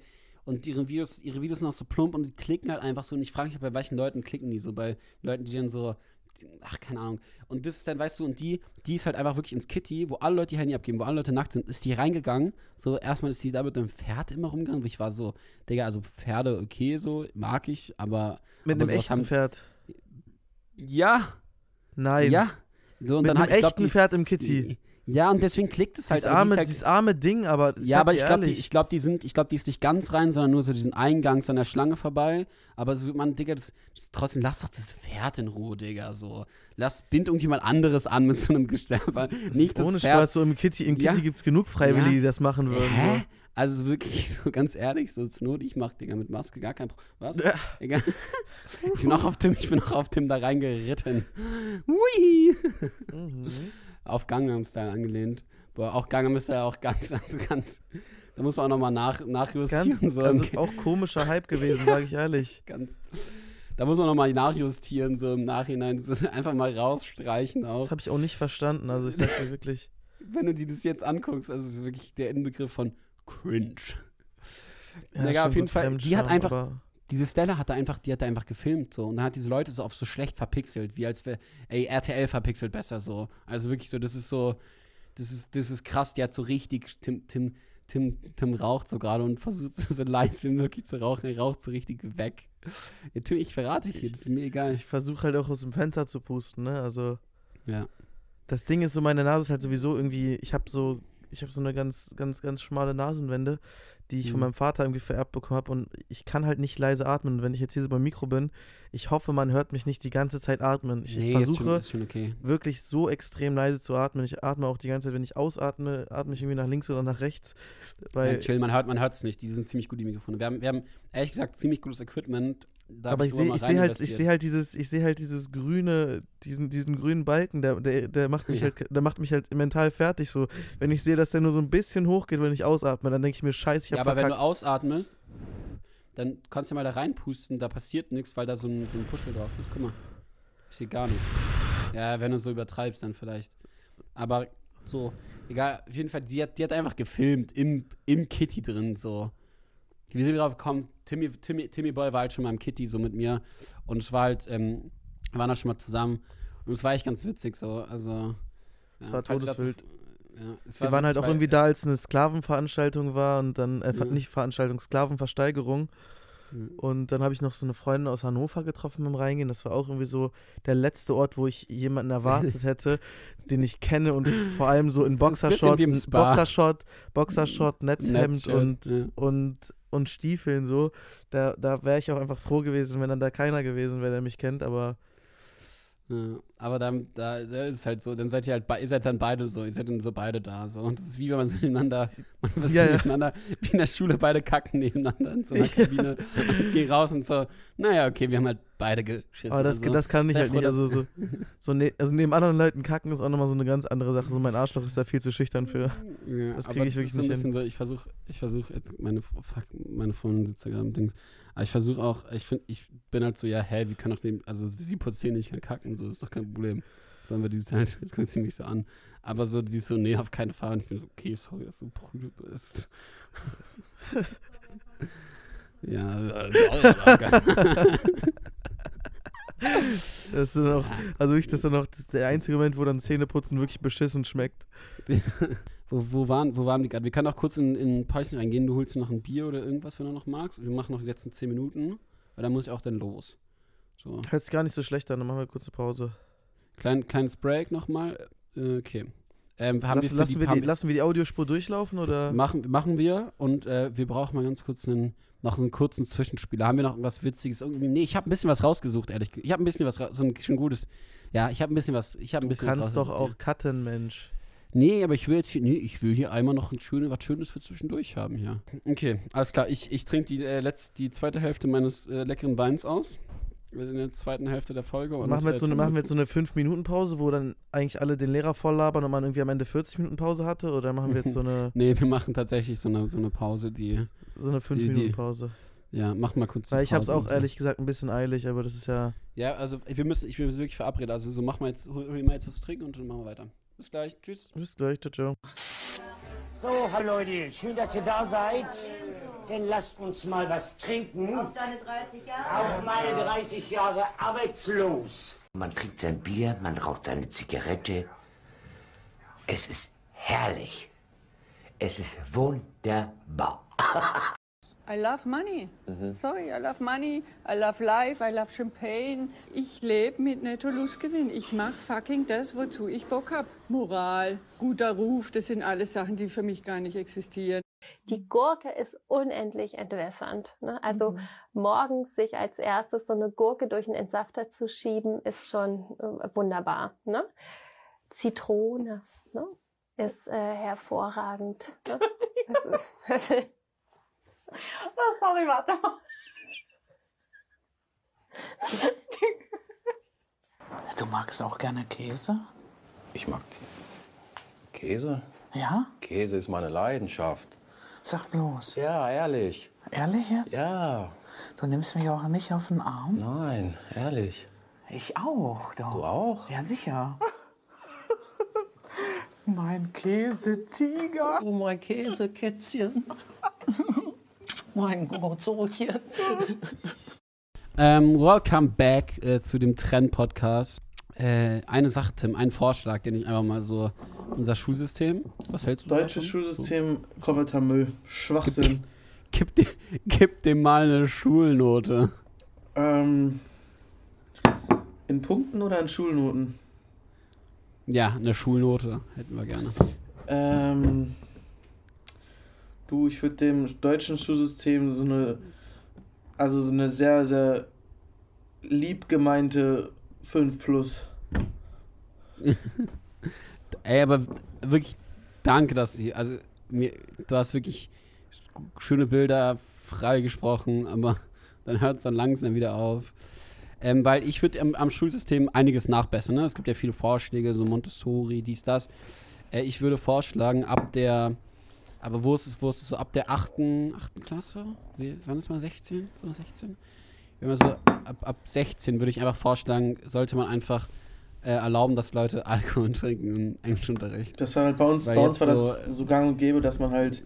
und ihre Videos, ihre Videos sind auch so plump und die klicken halt einfach so. Und ich frage mich, bei welchen Leuten klicken die so? Bei Leuten, die dann so, ach, keine Ahnung. Und das ist dann, weißt du, und die, die ist halt einfach wirklich ins Kitty, wo alle Leute ihr Handy abgeben, wo alle Leute nackt sind, ist die reingegangen. So, erstmal ist die da mit einem Pferd immer rumgegangen, wo ich war so, Digga, also Pferde, okay, so, mag ich, aber. Mit aber einem echten haben- Pferd. Ja, Nein. ja. So, Mit einem glaub, echten die, Pferd im Kitty. Ja, und deswegen klickt es halt. Dieses arme, halt- dieses arme Ding, aber Ja, sag aber ich glaube, die, ich glaub, die sind, ich glaube, die ist nicht ganz rein, sondern nur so diesen Eingang so an der Schlange vorbei. Aber so, man, Digga, das, das trotzdem, lass doch das Pferd in Ruhe, Digga, so. Lass, bind irgendjemand anderes an mit so einem Gesterbe. Nicht das ohne Pferd. Spaß, so im Kitty, im Ja. Kitty gibt es genug Freiwillige, Ja. die das machen würden. Hä? Also wirklich, so ganz ehrlich, so zur Not, ich mach, Digga, mit Maske gar kein Problem. Was? Ja. Egal. Ich bin auch auf Tim, ich bin auch auf Tim da reingeritten. Hui! Mhm. Auf Gangnam Style angelehnt. Boah, auch Gangnam ist ja auch ganz, ganz, ganz. Da muss man auch nochmal nach, nachjustieren. Ganz, so. also auch komischer Hype gewesen, sage ich ehrlich. ganz. Da muss man nochmal nachjustieren, so im Nachhinein. So einfach mal rausstreichen auch. Das habe ich auch nicht verstanden. Also ich sag dir wirklich, Wenn du dir das jetzt anguckst, also es ist wirklich der Inbegriff von cringe. ja, auf jeden Fall, die hat einfach- Diese Stella hat da einfach, die hat da einfach gefilmt so und dann hat diese Leute so auf so schlecht verpixelt, wie als wäre, ey, RTL verpixelt besser so. Also wirklich so, das ist so, das ist, das ist krass, die hat so richtig, Tim, Tim, Tim, Tim raucht so gerade und versucht so leise wie möglich zu rauchen, er raucht so richtig weg. Ja, Tim, ich verrate dich hier, das ist mir egal. Ich versuche halt auch aus dem Fenster zu pusten, ne? Also Ja. das Ding ist so, meine Nase ist halt sowieso irgendwie, ich habe so, ich habe so eine ganz, ganz, ganz schmale Nasenwände, die ich von Mhm. meinem Vater irgendwie vererbt bekommen habe und ich kann halt nicht leise atmen. Und wenn ich jetzt hier so beim Mikro bin, ich hoffe, man hört mich nicht die ganze Zeit atmen. Ich Nee, schon, versuche ist schon okay. wirklich so extrem leise zu atmen. Ich atme auch die ganze Zeit, wenn ich ausatme, atme ich irgendwie nach links oder nach rechts. Weil, ja, chill, man hört man es nicht, die sind ziemlich gut, die Mikrofone. Wir haben, wir haben ehrlich gesagt ziemlich gutes Equipment. Da aber ich sehe ich sehe halt, ich sehe halt dieses, ich sehe halt dieses grüne, diesen, diesen grünen Balken, der, der, der macht mich Ja. halt, der macht mich halt mental fertig. So, wenn ich sehe, dass der nur so ein bisschen hochgeht, wenn ich ausatme, dann denke ich mir, scheiße, ich Ja, habe aber wenn du verkackt. ausatmest, dann kannst du mal da reinpusten, da passiert nichts, weil da so ein, so ein Puschel drauf ist. Guck mal. Ich sehe gar nichts. Ja, wenn du so übertreibst, dann vielleicht. Aber so, egal, auf jeden Fall, die hat, die hat einfach gefilmt, im, im Kitty drin, so. Wie wir drauf gekommen? Timmy, Timmy, Timmy Boy war halt schon mal im Kitty, so mit mir. Und es war halt, ähm, wir waren da schon mal zusammen. Und es war echt ganz witzig, so. Also. Es war falls ihr dazu- todeswild. Ja, es Wir waren halt witzig, auch irgendwie da, als eine Sklavenveranstaltung war und dann, äh, Ja. nicht Veranstaltung, Sklavenversteigerung. Mhm. Und dann habe ich noch so eine Freundin aus Hannover getroffen beim Reingehen. Das war auch irgendwie so der letzte Ort, wo ich jemanden erwartet hätte, den ich kenne und vor allem so in Boxershort. Boxershort, Boxershort, Netzhemd Netzshirt, und, ja. und, und Stiefeln so. Da, da wäre ich auch einfach froh gewesen, wenn dann da keiner gewesen wäre, der mich kennt, aber Ja, aber dann, da, da ist es halt so, dann seid ihr halt, ihr seid dann beide so, ihr seid dann so beide da, so. Und es ist wie wenn man so nebeneinander, man was Ja, ja. nebeneinander, wie in der Schule, beide kacken nebeneinander in so einer Kabine und gehen raus und so, naja, okay, wir haben halt beide geschissen. Aber das, also. das kann ich Sei halt froh, nicht. Also, so, so ne, also neben anderen Leuten kacken ist auch nochmal so eine ganz andere Sache. So mein Arschloch ist da viel zu schüchtern für. Ja, Das aber krieg ich das wirklich ist so ein nicht bisschen so, ich versuche, ich versuche, meine, fuck, meine Freundin sitzt da gerade im Dings, aber ich versuche auch, ich finde, ich bin halt so, ja, hä, wie kann doch dem, also sie putzt hier nicht, kann kacken, so, ist doch kein Problem. Sondern wir dieses halt, jetzt guckt sie mich so an. Aber so, sie ist so, nee, auf keinen Fall. Und ich bin so, okay, sorry, dass du prüde bist. ja, äh, Das ist dann auch, also ich, das ist dann auch das ist der einzige Moment, wo dann Zähneputzen wirklich beschissen schmeckt. wo, wo, waren, wo waren die gerade? Wir können auch kurz in, in ein Päuschen reingehen. Du holst dir noch ein Bier oder irgendwas, wenn du noch magst. Wir machen noch die letzten 10 Minuten, weil dann muss ich auch dann los. So. Hört sich gar nicht so schlecht an, dann machen wir eine Pause. Klein, kleines Break nochmal. Äh, okay. Ähm, Lass, wir lassen, die, wir die, lassen wir die Audiospur durchlaufen oder? machen, machen wir und äh, wir brauchen mal ganz kurz einen, noch einen kurzen Zwischenspieler. Haben wir noch was Witziges? Irgendwie? Nee, ich habe ein bisschen was rausgesucht, ehrlich gesagt. Ich habe ein bisschen was, so ein schon gutes. Ja, ich habe ein bisschen was, ich habe ein Du bisschen was kannst doch auch cutten, Mensch. Nee, aber ich will jetzt hier, nee, ich will hier einmal noch ein schöne, was Schönes für zwischendurch haben hier. Okay, alles klar. Ich, ich trinke die, äh, die zweite Hälfte meines äh, leckeren Weins aus. In der zweiten Hälfte der Folge. Und Machen wir, jetzt so eine, machen wir jetzt so eine 5-Minuten-Pause, wo dann eigentlich alle den Lehrer voll labern und man irgendwie am Ende 40 Minuten Pause hatte? Oder machen wir jetzt so eine, Nee, wir machen tatsächlich so eine, so eine Pause, die. so eine Die- die- 5-Minuten-Pause? Ja, mach mal kurz. Weil ich hab's auch ehrlich gesagt ein bisschen eilig, aber das ist ja. Ja, also wir müssen, ich will wirklich verabreden. Also so mach mal jetzt, hol, hol dir mal jetzt was zu trinken und dann machen wir weiter. Bis gleich. Tschüss. Bis gleich, ciao, ciao. So, hallo Leute, schön, dass ihr da seid. Denn lasst uns mal was trinken. Auf deine 30 Jahre. Auf meine 30 Jahre arbeitslos. Man trinkt sein Bier, man raucht seine Zigarette. Es ist herrlich. Es ist wunderbar. I love money. Sorry, I love money. I love life. I love Champagne. Ich lebe mit Netto-Lustgewinn. Ich mache fucking das, wozu ich Bock hab. Moral, guter Ruf, das sind alles Sachen, die für mich gar nicht existieren. die Gurke ist unendlich entwässernd. Ne? Also morgens sich als erstes so eine Gurke durch einen Entsafter zu schieben, ist schon äh, wunderbar. Ne? Zitrone ne? ist äh, hervorragend. Ne? Oh, sorry, warte mal. Du magst auch gerne Käse? Ich mag Käse. Ja? Käse ist meine Leidenschaft. Sag bloß. Ja, ehrlich. Ehrlich jetzt? Ja, Du nimmst mich auch nicht auf den Arm? nein, ehrlich. Ich auch, doch. Du auch? Ja, sicher. mein Käsetiger. Oh, mein Käsekätzchen. mein Gurzelchen. Ähm, welcome back äh, zu dem Trend-Podcast. Äh, eine Sache, Tim, ein Vorschlag, den ich einfach mal so. Unser Schulsystem. Was hältst du Deutsches davon? Schulsystem, kompletter Müll. Schwachsinn. Gib, dir- gib dem mal eine Schulnote. Ähm, in Punkten oder in Schulnoten? Ja, eine Schulnote hätten wir gerne. Ähm, du, ich würde dem deutschen Schulsystem so eine, also so eine sehr, sehr lieb gemeinte 5 plus. Ey, aber wirklich danke, dass hier, also mir, du hast wirklich schöne Bilder freigesprochen, aber dann hört es dann langsam wieder auf. Ähm, weil ich würde am, am Schulsystem einiges nachbessern. Ne? Es gibt ja viele Vorschläge, so Montessori, dies, das. Äh, ich würde vorschlagen, ab der, aber wo ist es, wo ist es so, ab der 8. 8. Klasse? Wie, wann ist mal 16? So 16? Wenn man so, ab, ab 16 würde ich einfach vorschlagen, sollte man einfach äh, erlauben, dass Leute Alkohol trinken im Englischunterricht. Das war halt bei uns, Weil bei uns war so- das so gang und gäbe, dass man halt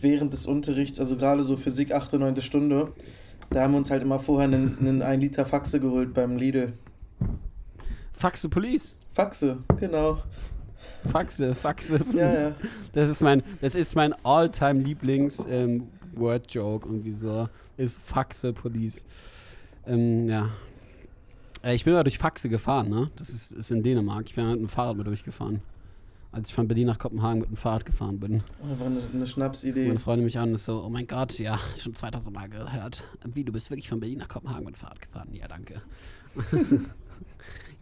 während des Unterrichts, also gerade so Physik 8. und 9. Stunde, da haben wir uns halt immer vorher einen, einen 1 Liter Faxe geholt beim Lidl. Faxe Police. Faxe, genau. Faxe, Faxe Police. Ja, ja. Das ist mein, das ist mein All-Time Lieblings ähm, Word-Joke irgendwie so. Ist Faxe Police. Ähm, ja. Äh, Ich bin mal durch Faxe gefahren, ne? Das ist, ist in Dänemark. Ich bin mit dem Fahrrad mal durchgefahren. Als ich von Berlin nach Kopenhagen mit dem Fahrrad gefahren bin. Das war eine, eine Schnapsidee. Meine Freundin mich an und ist so, oh mein Gott, ja, schon 2000 Mal gehört. Wie, du bist wirklich von Berlin nach Kopenhagen mit dem Fahrrad gefahren? Ja, danke.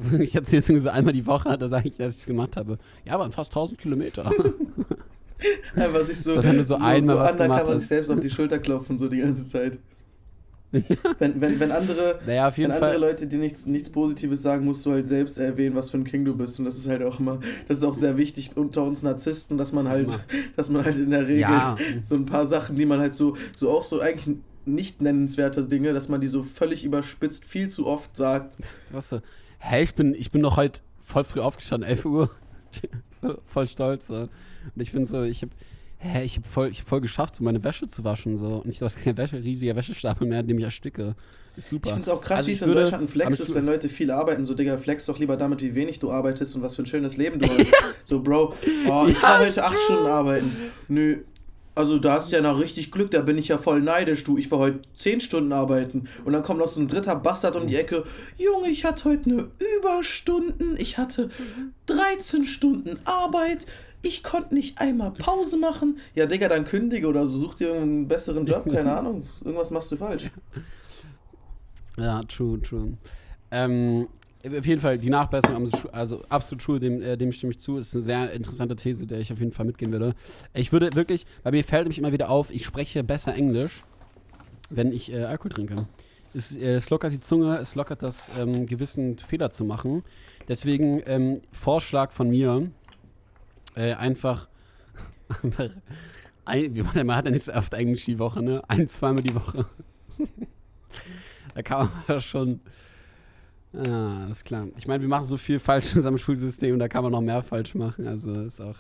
ich erzähle es so einmal die Woche, da sage ich, dass ich es gemacht habe. Ja, waren fast 1000 Kilometer. Einfach sich so, So, so einmal was gemacht undercover hast. sich selbst auf die Schulter klopfen, so die ganze Zeit. Wenn, wenn, wenn andere, Naja, wenn andere Fall. Leute dir nichts, nichts Positives sagen, musst du halt selbst erwähnen, was für ein King du bist. Und das ist halt auch immer, das ist auch sehr wichtig unter uns Narzissten, dass man halt, dass man halt in der Regel Ja. so ein paar Sachen, die man halt so, so auch so eigentlich nicht nennenswerte Dinge, dass man die so völlig überspitzt viel zu oft sagt. Was so, hä, ich bin, ich bin noch heute voll früh aufgestanden, 11 Uhr. voll stolz. So. Und ich bin so, ich hab, hä, ich hab voll, ich hab voll geschafft, so meine Wäsche zu waschen. So. Und ich habe kein Wäsche, riesiger Wäschestapel mehr, dem ich ersticke. Ist super. Ich finde es auch krass, Also wie es in würde- Deutschland ein Flex ist, wenn Leute viel arbeiten. So, Digga, flex doch lieber damit, wie wenig du arbeitest und was für ein schönes Leben du hast. So, Bro, oh, ich Ja, war heute acht Stunden arbeiten. Nö, also da hast du ja noch richtig Glück, da bin ich ja voll neidisch, du. Ich war heute zehn Stunden arbeiten. Und dann kommt noch so ein dritter Bastard um die Ecke. Junge, ich hatte heute eine Überstunden. Ich hatte 13 Stunden Arbeit. Ich konnte nicht einmal Pause machen. Ja, Digga, dann kündige oder so. Such dir irgendeinen besseren Job. Keine Ahnung. Irgendwas machst du falsch. Ja, true, true. Ähm, auf jeden Fall, die Nachbesserung, also absolut true, dem, äh, dem stimme ich zu. Ist eine sehr interessante These, der ich auf jeden Fall mitgehen würde. Ich würde wirklich, weil mir fällt nämlich immer wieder auf, ich spreche besser Englisch, wenn ich äh, Alkohol trinke. Es, äh, es lockert die Zunge, es lockert das ähm, Gewissen, Fehler zu machen. Deswegen ähm, Vorschlag von mir, äh, einfach, ein, man hat ja nicht so oft Englisch die Woche, ne? Ein, zweimal die Woche. da kann man das schon. Ja, das ist klar. Ich meine, wir machen so viel falsch in unserem Schulsystem, da kann man noch mehr falsch machen. Also ist auch,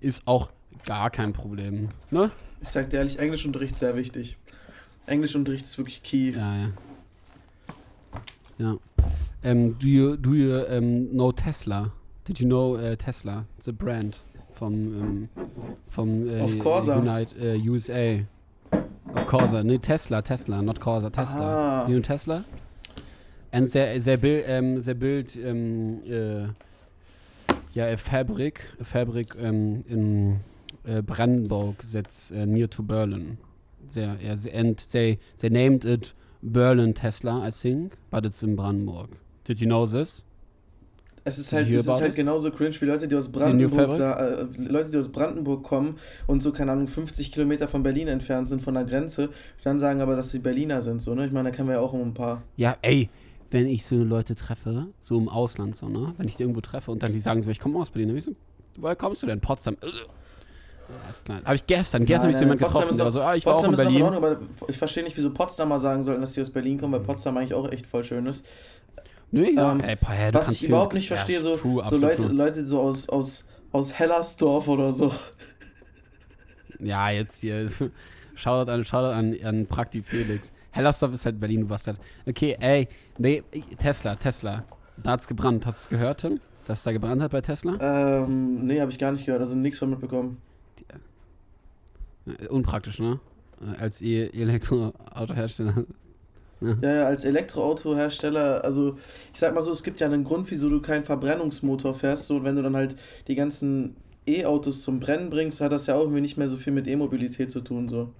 ist auch gar kein Problem. Ne? Ich sag dir ehrlich, Englischunterricht sehr wichtig. Englischunterricht ist wirklich key. Ja, ja. Ja. Um, do you do you um, know Tesla? Did you know uh, Tesla? A brand from um, from uh, Of Corsa. Unite, uh, USA. Of Corsa, no Tesla, Tesla, not Corsa, Tesla. Ah. Do you know Tesla? And they they build um, they build um, uh, yeah a fabric a fabric um, in uh, Brandenburg that's uh, near to Berlin. They, yeah, they, and they they named it Berlin Tesla, I think, but it's in Brandenburg. Did you know this? Es ist halt, es ist halt genauso cringe wie Leute, die aus Brandenburg, äh, Leute, die aus Brandenburg kommen und so, keine Ahnung, 50 Kilometer von Berlin entfernt sind von der Grenze, dann sagen aber, dass sie Berliner sind, so, ne? Ich meine, da kennen wir ja auch um ein paar. Ja, ey, wenn ich so Leute treffe, so im Ausland so, ne? Wenn ich die irgendwo treffe und dann die sagen so, ich komme aus Berlin, dann bin ich so, woher kommst du denn? Potsdam. Ja, ist klar. Habe ich gestern, gestern habe ich jemanden getroffen, der war so, ah, ich war auch Potsdam in Berlin. Ordnung, aber ich verstehe nicht, wieso Potsdamer sagen sollten, dass sie aus Berlin kommen, weil Potsdam eigentlich auch echt voll schön ist. Nö, ja, Ähm, ey, du was ich überhaupt nicht verstehe, so, true, so Leute, true. Leute so aus, aus, aus Hellersdorf oder so. Ja, jetzt hier. Shoutout an, Shoutout an, an Prakti Felix. Hellersdorf ist halt Berlin, du Bastard. Okay, ey, nee, Tesla, Tesla. Da hat's gebrannt. Hast du es gehört, Tim? Dass es da gebrannt hat bei Tesla? Ähm, nee, habe ich gar nicht gehört, also nichts von mitbekommen. Äh, Unpraktisch, ne? Äh, Als E- Elektroautohersteller. Ja, ja, als Elektroautohersteller, also ich sag mal so, es gibt ja einen Grund, wieso du keinen Verbrennungsmotor fährst. So, und wenn du dann halt die ganzen E-Autos zum Brennen bringst, hat das ja auch irgendwie nicht mehr so viel mit E-Mobilität zu tun. So.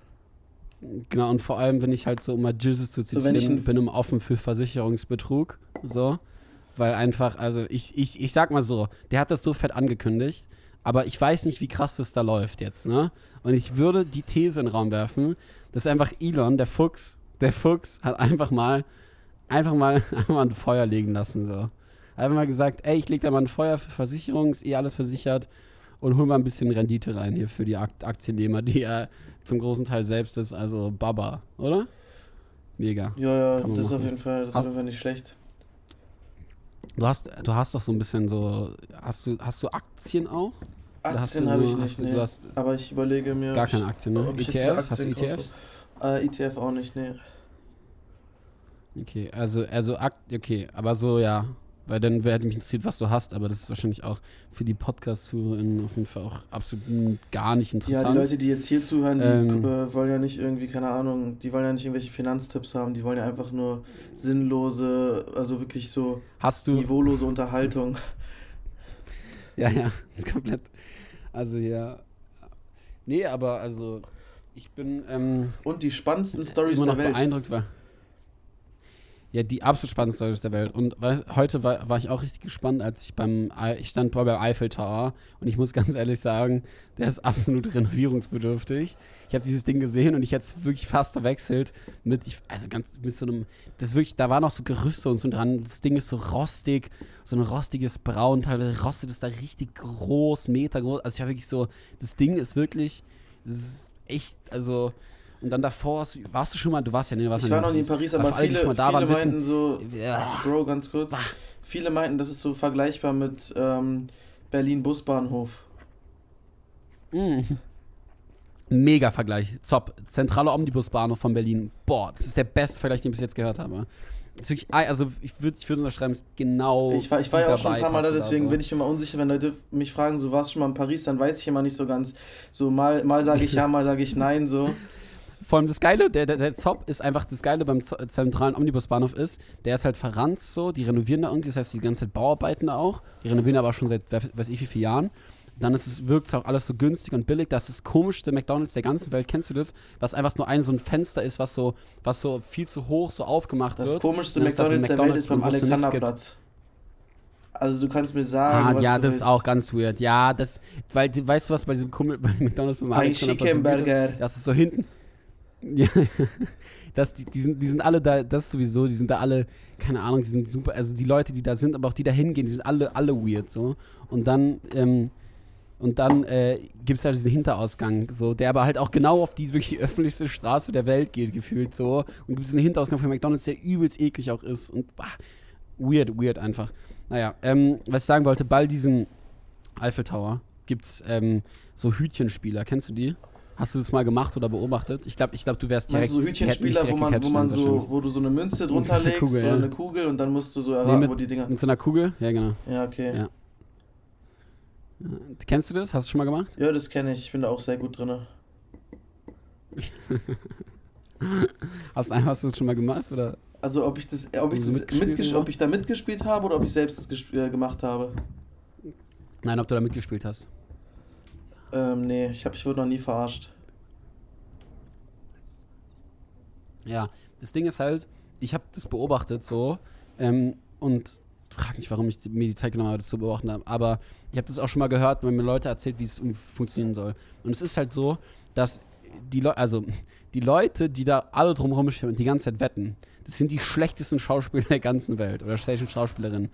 Genau, und vor allem, wenn ich halt so, um mal Jesus zu So, zitieren, ein- bin um offen für Versicherungsbetrug. So. Weil einfach, also ich, ich, ich sag mal so, der hat das so fett angekündigt, aber ich weiß nicht, wie krass das da läuft jetzt, ne? Und ich würde die These in den Raum werfen, dass einfach Elon, der Fuchs, der Fuchs, hat einfach mal, einfach mal, einfach mal ein Feuer legen lassen, so. Einfach mal gesagt, ey, ich leg da mal ein Feuer für Versicherung, ist eh alles versichert und hol mal ein bisschen Rendite rein hier für die Ak Aktiennehmer, die er zum großen Teil selbst ist, also Baba, oder? Mega. Ja, ja, das ist auf jeden Fall, das ist auf jeden Fall nicht schlecht. Du hast, du hast doch so ein bisschen so, hast du, hast du Aktien auch? Aktien habe ich nicht, du- nee. du aber ich überlege mir. gar keine Aktien, ne? ETFs? Hast du. ETFs? Äh, ETF auch nicht, nee. Okay, also, also, okay, aber so, ja, Weil dann wäre mich interessiert, was du hast, aber das ist wahrscheinlich auch für die Podcast-ZuhörerInnen auf jeden Fall auch absolut gar nicht Ja, interessant. die Leute, die jetzt hier zuhören, die Ähm. äh, wollen ja nicht irgendwie, keine Ahnung, die wollen ja nicht irgendwelche Finanztipps haben, die wollen ja einfach nur sinnlose, also wirklich so Hast du. niveaulose Unterhaltung. Ja, ja, ist komplett. Also ja. Nee, aber also ich bin ähm, Und die spannendsten Stories immer noch der Welt. beeindruckt war. Ja, die absolut spannendste Stories der Welt. Und heute war, war ich auch richtig gespannt, als ich beim Ei- ich stand vor beim Eiffel Tower und ich muss ganz ehrlich sagen, der ist absolut renovierungsbedürftig. Ich habe dieses Ding gesehen und ich hätte es wirklich fast verwechselt mit, ich, also ganz mit so einem, das wirklich, da waren noch so Gerüste und so dran. Das Ding ist so rostig, so ein rostiges Braun, teilweise rostet es da richtig groß, Meter groß. Also ich war wirklich so, das Ding ist wirklich, das ist echt, also und dann davor, hast warst du schon mal, du warst ja, nee, du warst Ich war noch nie in Paris, aber alle, viele, schon mal da viele waren, wissen- meinten so, Ja. Bro, ganz kurz, viele meinten, das ist so vergleichbar mit ähm, Berlin Busbahnhof. Mm. Mega Vergleich. Zop. Zentraler Omnibusbahnhof von Berlin. Boah, das ist der beste Vergleich, den ich bis jetzt gehört habe. Wirklich, also ich würde ich würd unterschreiben, es ist genau. Ich war, ich war ja auch schon ein paar Mal da, deswegen so. bin ich mal unsicher, wenn Leute mich fragen, so warst du schon mal in Paris, dann weiß ich immer nicht so ganz. So mal, mal sage ich ja, mal sage ich nein, so. Vor allem das Geile, der, der, der Zop ist einfach das Geile beim Z zentralen Omnibusbahnhof ist, der ist halt verranzt so, die renovieren da irgendwie, das heißt die ganze Zeit Bauarbeiten da auch. Die renovieren aber schon seit weiß ich wie vielen Jahren. Dann ist es, wirkt es auch alles so günstig und billig. Das ist das komischste McDonalds der ganzen Welt. Kennst du das? Was einfach nur ein so ein Fenster ist, was so, was so viel zu hoch so aufgemacht Das wird. komischste Und dann ist da so ein McDonalds der Welt ist beim. Alexanderplatz. Also du kannst mir sagen, Ah, ja, das ist auch ganz weird. Ja, das, weil, weißt du was bei diesem Kummel, bei McDonalds beim Ein Chickenburger. ist? Das ist so hinten. Ja, das, die, die, sind, die sind alle da, das sowieso, die sind da alle, keine Ahnung, die sind super, also die Leute, die da sind, aber auch die da hingehen, die sind alle, alle weird, so. Und dann, ähm, und dann äh, gibt es halt diesen Hinterausgang, so, der aber halt auch genau auf die wirklich öffentlichste Straße der Welt geht, gefühlt so. Und gibt es einen Hinterausgang von McDonalds, der übelst eklig auch ist. Und bah, weird, weird einfach. Naja, ähm, was ich sagen wollte, bei diesem Eiffel Tower gibt es ähm, so Hütchenspieler. Kennst du die? Hast du das mal gemacht oder beobachtet? Ich glaube, ich glaub, du wärst direkt. Meinst du so Hütchenspieler, wo man, wo man dann so, wo du so eine Münze drunter legst, Kugel, so ja. eine Kugel und dann musst du so Nee, erraten, mit, wo die Dinger. mit so einer Kugel? Ja, genau. Ja, okay. Ja. Kennst du das? Hast du schon mal gemacht? Ja, das kenne ich. Ich bin da auch sehr gut drin. Hast, hast du das schon mal gemacht? Oder? Also ob ich das, ob ich das mitgespielt oder? ob ich da mitgespielt habe oder ob ich selbst äh, gemacht habe. Nein, ob du da mitgespielt hast. Ähm, nee, ich habe ich wurde noch nie verarscht. Ja, das Ding ist halt, ich habe das beobachtet so ähm, und frag nicht, warum ich mir die Zeit genommen habe, das zu beobachten, aber ich habe das auch schon mal gehört, wenn mir Leute erzählt, wie es funktionieren soll. Und es ist halt so, dass die Leute, also die Leute, die da alle drumherum stehen und die ganze Zeit wetten, das sind die schlechtesten Schauspieler der ganzen Welt oder schlechtesten Schauspielerinnen.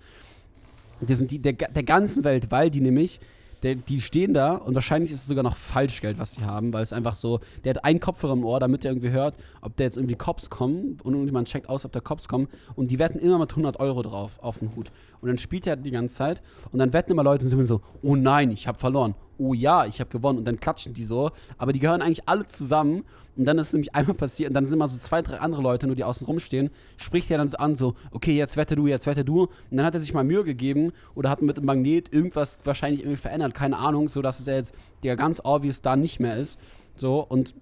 Die sind die der, der ganzen Welt, weil die nämlich, der, die stehen da und wahrscheinlich ist es sogar noch Falschgeld, was die haben, weil es einfach so, der hat einen Kopfhörer im Ohr, damit er irgendwie hört, ob der jetzt irgendwie Cops kommen und irgendjemand checkt aus, ob da Cops kommen und die wetten immer mit 100 Euro drauf auf den Hut. Und dann spielt er die ganze Zeit und dann wetten immer Leute und sind immer so, oh nein, ich habe verloren. Oh ja, ich habe gewonnen und dann klatschen die so, aber die gehören eigentlich alle zusammen und dann ist es nämlich einmal passiert und dann sind mal so zwei, drei andere Leute nur, die außen rumstehen, spricht er dann so an, so, okay, jetzt wette du, jetzt wette du. Und dann hat er sich mal Mühe gegeben oder hat mit dem Magnet irgendwas wahrscheinlich irgendwie verändert, keine Ahnung, so dass es ja jetzt der ganz obvious da nicht mehr ist. So, und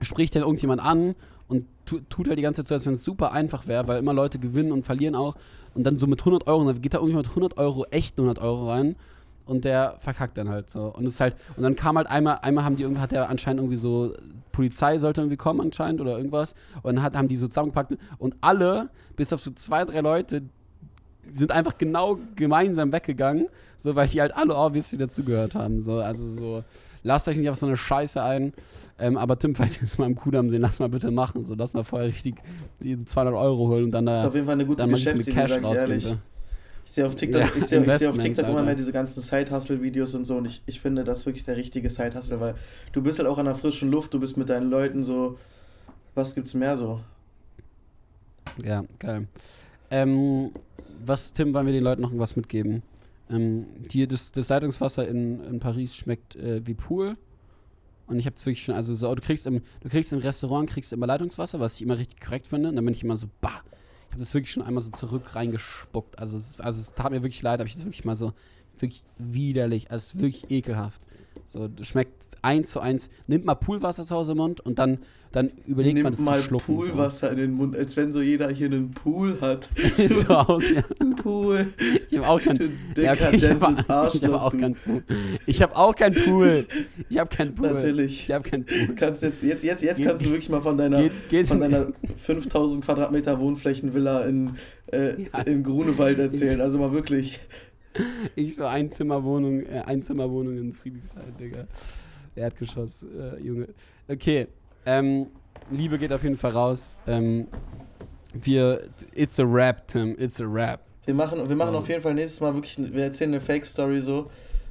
spricht dann irgendjemand an und tu, tut halt die ganze Zeit so, als wenn es super einfach wäre, weil immer Leute gewinnen und verlieren auch. Und dann so mit 100 Euro, dann geht da irgendjemand mit 100 Euro, echten 100 Euro rein und der verkackt dann halt so. Und es ist halt, und dann kam halt einmal, einmal haben die irgendwie, hat der anscheinend irgendwie so, Polizei sollte irgendwie kommen anscheinend oder irgendwas. Und dann hat, haben die so zusammengepackt und alle, bis auf so zwei, drei Leute, sind einfach genau gemeinsam weggegangen, so weil die halt alle obviously dazugehört haben. So, also so, lasst euch nicht auf so eine Scheiße ein. Ähm, aber Tim, falls ihr jetzt mal im Kudamm sehen, lass mal bitte machen. So, lass mal vorher richtig die 200 Euro holen und dann da. Das ist auf jeden Fall eine gute Geschäftsidee, Cash sag ich ehrlich. so. Ich sehe auf TikTok, Ja, ich sehe, ich sehe auf TikTok immer mehr diese ganzen Side-Hustle-Videos und so und ich, ich finde, das ist wirklich der richtige Side-Hustle, weil du bist halt auch an der frischen Luft, du bist mit deinen Leuten so, was gibt's mehr so? Ja, geil. Ähm, was, Tim, wollen wir den Leuten noch irgendwas mitgeben? Ähm, hier, das, das Leitungswasser in, in Paris schmeckt äh, wie Pool. Und ich habe es wirklich schon, also so, du kriegst im, du kriegst im Restaurant kriegst immer Leitungswasser, was ich immer richtig korrekt finde. Und dann bin ich immer so, bah, Ich habe das wirklich schon einmal so zurück reingespuckt. Also es, also es tat mir wirklich leid, aber ich das wirklich mal so wirklich widerlich. Also es ist wirklich ekelhaft. So, schmeckt eins zu eins. Nimmt mal Poolwasser zu Hause im Mund und dann, dann überlegt man Nimm das mal zu schlucken. Poolwasser in den Mund, als wenn so jeder hier einen Pool hat. So, so aus, ja. Ein Pool. Ich habe auch kein Du ja, okay, ich habe hab auch du. kein Pool. Ich habe auch kein Pool. Ich habe kein Pool. Natürlich. Ich habe kein Pool. Kannst jetzt, jetzt, jetzt, jetzt Geht- kannst du wirklich mal von deiner, geht- geht- von deiner 5000 Quadratmeter Wohnflächenvilla in, äh, in Grunewald erzählen. Also mal wirklich. Ich so Einzimmerwohnung, äh, Einzimmerwohnung in Friedrichshain, Digga. Erdgeschoss, äh, Junge. Okay, ähm, Liebe geht auf jeden Fall raus. Ähm, wir, it's a rap, Tim, it's a rap. Wir machen, wir machen So. auf jeden Fall nächstes Mal wirklich, wir erzählen eine Fake-Story so.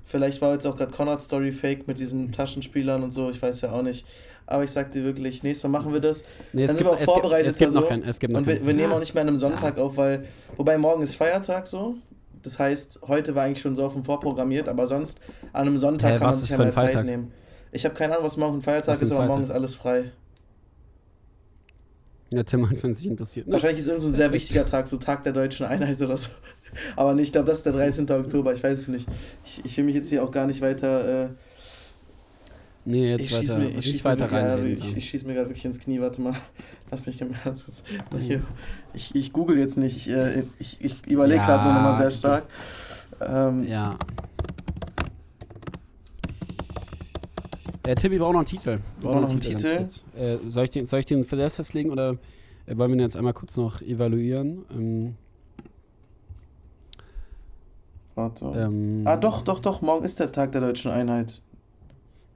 Vielleicht war jetzt auch gerade Conrads Story fake mit diesen Taschenspielern und so, ich weiß ja auch nicht. Aber ich sag dir wirklich, nächstes Mal machen wir das. Nee, es Dann sind gibt- wir auch es gibt- vorbereitet. es gibt da noch so. kein- es gibt noch Und wir, wir nehmen Ja. auch nicht mehr an einem Sonntag auf, weil, wobei morgen ist Feiertag so. Das heißt, heute war eigentlich schon so auf dem vorprogrammiert, aber sonst an einem Sonntag Hä, kann man sich ja mehr Zeit nehmen. Ich habe keine Ahnung, was morgen ein Feiertag Was ist aber morgen ist Feiertag? alles frei. Ja, Tim, wenn es sich interessiert. ne? Wahrscheinlich ist irgend so ein sehr wichtiger Tag, so Tag der deutschen Einheit oder so. Aber nee, ich glaube, das ist der 13. Oktober, ich weiß es nicht. Ich, ich will mich jetzt hier auch gar nicht weiter. Äh, Nee, jetzt ich schieß weiter, mir, ich schieß weiter mir, ja, reinreden. ich, ich schieß mir gerade wirklich ins Knie, warte mal. Lass mich ganz kurz. Hier. Ich, ich google jetzt nicht, ich, äh, ich, ich überlege Ja, gerade nur nochmal sehr stark. Ähm, Ja. Äh, wir brauchen noch einen Titel. Wir brauchen noch einen Titel. Äh, soll, ich den, soll ich den für selbst festlegen oder äh, wollen wir den jetzt einmal kurz noch evaluieren? Ähm, Warte. ähm, ah, doch, doch, doch, morgen ist der Tag der deutschen Einheit.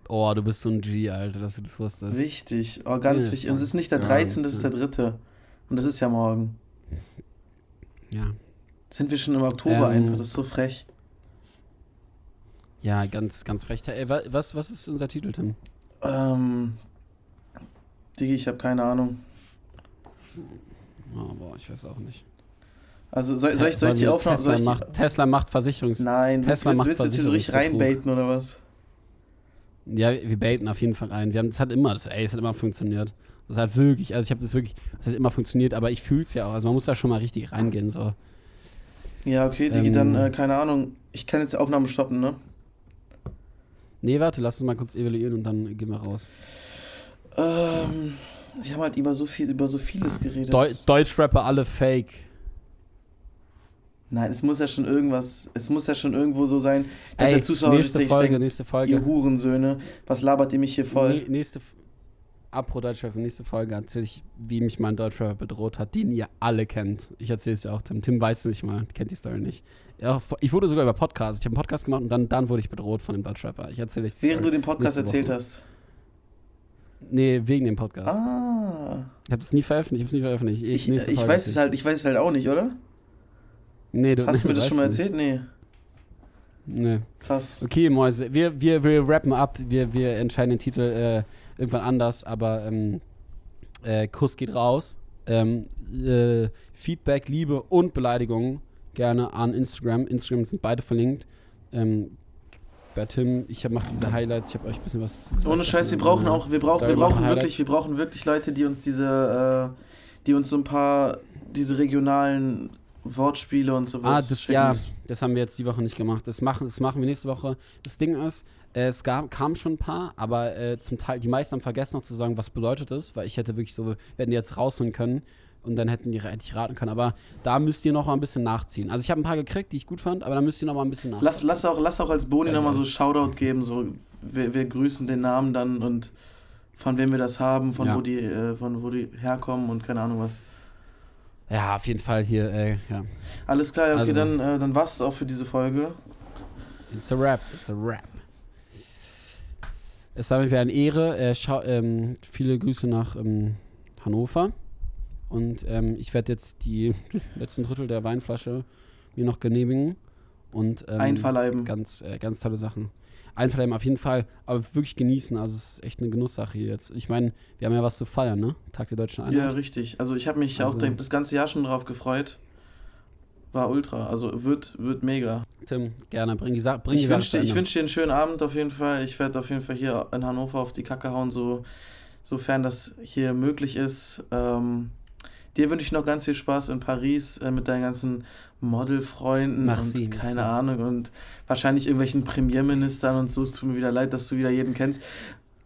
Oh, du bist so ein G, Alter, dass du das wusstest. Wichtig, oh, ganz Ja, wichtig. Und es ist nicht der ja, 13., das das ist der ist- 3. Und das ist ja morgen. Ja. Sind wir schon im Oktober Ähm, einfach, das ist so frech. Ja, ganz, ganz frech. Ey, wa- was, was ist unser Titel, Tim? Ähm. Digi, ich habe keine Ahnung. Oh, boah, ich weiß auch nicht. Also soll, soll ich, soll ich die Tesla Aufnahme. Soll ich die, macht, Tesla macht Versicherungs... Nein, Tesla willst, macht willst du jetzt hier so richtig reinbaiten oder was? Ja, wir baiten auf jeden Fall ein. Wir haben, das hat immer, das, ey, es hat immer funktioniert. Das hat wirklich, also ich habe das wirklich, das hat immer funktioniert, aber ich fühle es ja auch. Also man muss da schon mal richtig reingehen, so. Ja, okay, Digi, Ähm. dann, äh, keine Ahnung. Ich kann jetzt die Aufnahme stoppen, ne? Nee, warte, lass uns mal kurz evaluieren und dann gehen wir raus. Ähm. Ich habe halt über so viel, über so vieles geredet. Deu Deutschrapper alle fake. Nein, es muss ja schon irgendwas, es muss ja schon irgendwo so sein, dass Ey, der Zuschauer nächste sich Folge, denkt, nächste Folge. ihr Hurensöhne, was labert ihr mich hier voll? Nee, nächste, F- apro Deutschrapper, nächste Folge erzähle ich, wie mich mein Deutschrapper bedroht hat, den ihr alle kennt. Ich erzähle es ja auch, Tim. Tim weiß es nicht mal, kennt die Story nicht. Ich wurde sogar über Podcast. Ich habe einen Podcast gemacht und dann, dann wurde ich bedroht von dem Deutschrapper. Ich erzähle euch die Während du den Podcast erzählt hast. Nee, wegen dem Podcast. Ah. Ich habe es nie veröffentlicht, ich habe es nie veröffentlicht. Ich, ich Folge weiß es halt, ich weiß es halt auch nicht, oder? Nee, du, Hast du mir das schon mal nicht. erzählt? Nee. Nee. Krass. Okay, Mäuse, wir, wir, wir rappen ab, wir, wir entscheiden den Titel äh, irgendwann anders, aber ähm, äh, Kuss geht raus. Ähm, äh, Feedback, Liebe und Beleidigungen gerne an Instagram. Instagram sind beide verlinkt. Ähm, bei Tim, ich mache diese Highlights, ich habe euch ein bisschen was gesagt. Ohne Scheiß, wir brauchen auch, wir brauchen, wir brauchen wirklich, wir brauchen wirklich Leute, die uns diese, äh, die uns so ein paar, diese regionalen Wortspiele und sowas Ah, das, schicken. ja, das haben wir jetzt die Woche nicht gemacht. Das machen, das machen wir nächste Woche. Das Ding ist, es gab, kam schon ein paar, aber äh, zum Teil, die meisten haben vergessen noch zu sagen, was bedeutet das, weil ich hätte wirklich so, wir hätten die jetzt rausholen können und dann hätten die hätte ich raten können. Aber da müsst ihr noch mal ein bisschen nachziehen. Also ich habe ein paar gekriegt, die ich gut fand, aber da müsst ihr noch mal ein bisschen nachziehen. Lass, lass, auch, lass auch als Boni Ja, nochmal ja. so Shoutout geben, so wir, wir grüßen den Namen dann und von wem wir das haben, von Ja. wo die, äh, von wo die herkommen und keine Ahnung was. Ja, auf jeden Fall hier, äh, ja. Alles klar, okay, Also. dann, äh, dann war's es auch für diese Folge. It's a rap, it's a rap. Es war mir wieder eine Ehre. Äh, ähm, viele Grüße nach ähm, Hannover. Und ähm, ich werde jetzt die letzten Drittel der Weinflasche mir noch genehmigen. Und, ähm, Einverleiben. Ganz, äh, ganz tolle Sachen. Einverleiben auf jeden Fall, aber wirklich genießen. Also es ist echt eine Genusssache hier jetzt. Ich meine, wir haben ja was zu feiern, ne? Tag der Deutschen Einheit. Ja, richtig. Also ich habe mich auch Also- den- das ganze Jahr schon drauf gefreut. War ultra. Also wird, wird mega. Tim, gerne, bring die, Sa bring Ich die Sache wünsche ich Ende. wünsch dir einen schönen Abend auf jeden Fall. Ich werde auf jeden Fall hier in Hannover auf die Kacke hauen, so, sofern das hier möglich ist. Ähm, dir wünsche ich noch ganz viel Spaß in Paris äh, mit deinen ganzen Modelfreunden Merci, und keine merci. Ahnung und wahrscheinlich irgendwelchen Premierministern und so. Es tut mir wieder leid, dass du wieder jeden kennst.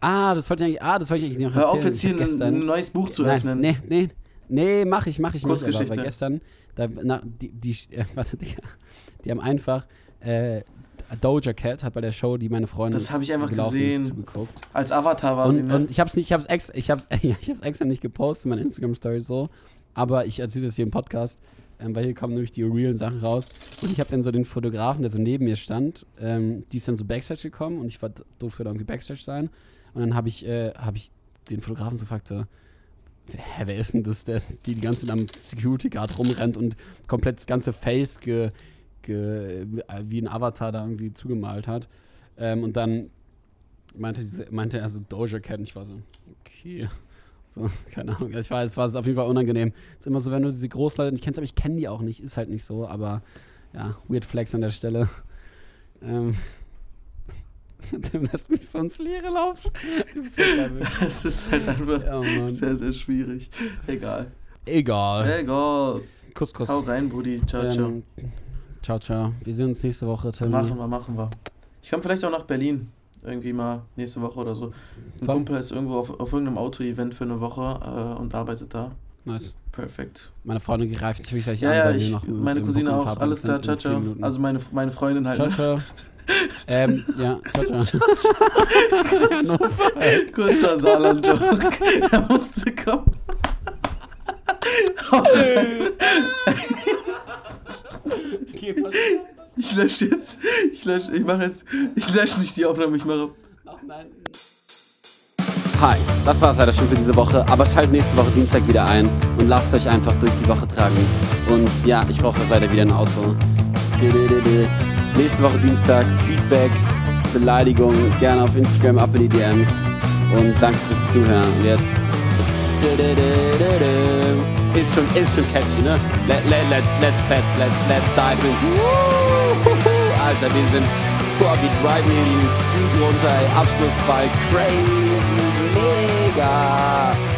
Ah, das wollte ich eigentlich, ah, das wollte ich eigentlich noch Hör erzählen. auf, jetzt hier ein, ein neues Buch zu Nein, öffnen. Nee, nee, nee, mach ich, mach ich nicht. Aber, Kurzgeschichte. weil gestern, da, na, die, die, äh, warte, Digga, die haben einfach, äh, Doja Cat hat bei der Show, die meine Freundin Das habe ich einfach gesehen. zugeguckt. Als Avatar war sie, Und, ne? und ich hab's nicht, ich hab's extra, ich hab's, ja, ich hab's extra nicht gepostet in meiner Instagram-Story so, aber ich erzähle das hier im Podcast, ähm, weil hier kommen nämlich die realen Sachen raus. Und ich habe dann so den Fotografen, der so neben mir stand, ähm, die ist dann so Backstage gekommen und ich war, durfte da irgendwie Backstage sein. Und dann habe ich, äh, hab ich den Fotografen so gefragt, so, hä, wer ist denn das, der die die ganze Zeit am Security Guard rumrennt und komplett das ganze Face ge, ge, wie ein Avatar da irgendwie zugemalt hat. Ähm, und dann meinte, meinte er so Doja Cat und ich war so, okay. So, keine Ahnung. Ich weiß, es war auf jeden Fall unangenehm. Es ist immer so, wenn du diese Großleute nicht kennst, aber ich kenne die auch nicht, ist halt nicht so, aber ja, Weird Flex an der Stelle. Ähm, Tim lässt mich so ins Leere laufen. Du Es ist halt einfach Ja, sehr, sehr schwierig. Egal. Egal. Egal. Kuss, Kuss. Hau rein, Brudi. Ciao, ciao. Ähm, ciao, ciao. Wir sehen uns nächste Woche, Tim. Machen wir, machen wir. Ich komme vielleicht auch nach Berlin. Irgendwie mal nächste Woche oder so. Ein Voll. Kumpel ist irgendwo auf, auf irgendeinem Auto-Event für eine Woche äh, und arbeitet da. Nice. Perfekt. Meine Freundin greift mich gleich Ja, an, ja, ich, noch meine Cousine auch. Alles klar, ciao, ciao. Also meine, meine Freundin halt. Ciao, ne? ciao. ähm, ja, ciao, ciao. kurzer, kurzer Saarland-Joke. Der musste kommen. Ich lösche jetzt. Ich lösche. Ich mache jetzt. Ich lösche nicht die Aufnahme. Ich mache. Hi, das war's leider schon für diese Woche, aber schaltet nächste Woche Dienstag wieder ein und lasst euch einfach durch die Woche tragen. Und ja, ich brauche leider wieder ein Auto. Dü-dü-dü-dü. Nächste Woche Dienstag, Feedback, Beleidigung, gerne auf Instagram, ab in die DMs. Und danke fürs Zuhören. Und jetzt. Ist schon, ist schon catchy, ne? Let, let, let's, let's, let's, let's, let's dive into. Alter, wir sind. Boah, wir driven hier die Flüge runter. Abschlussball, crazy, mega.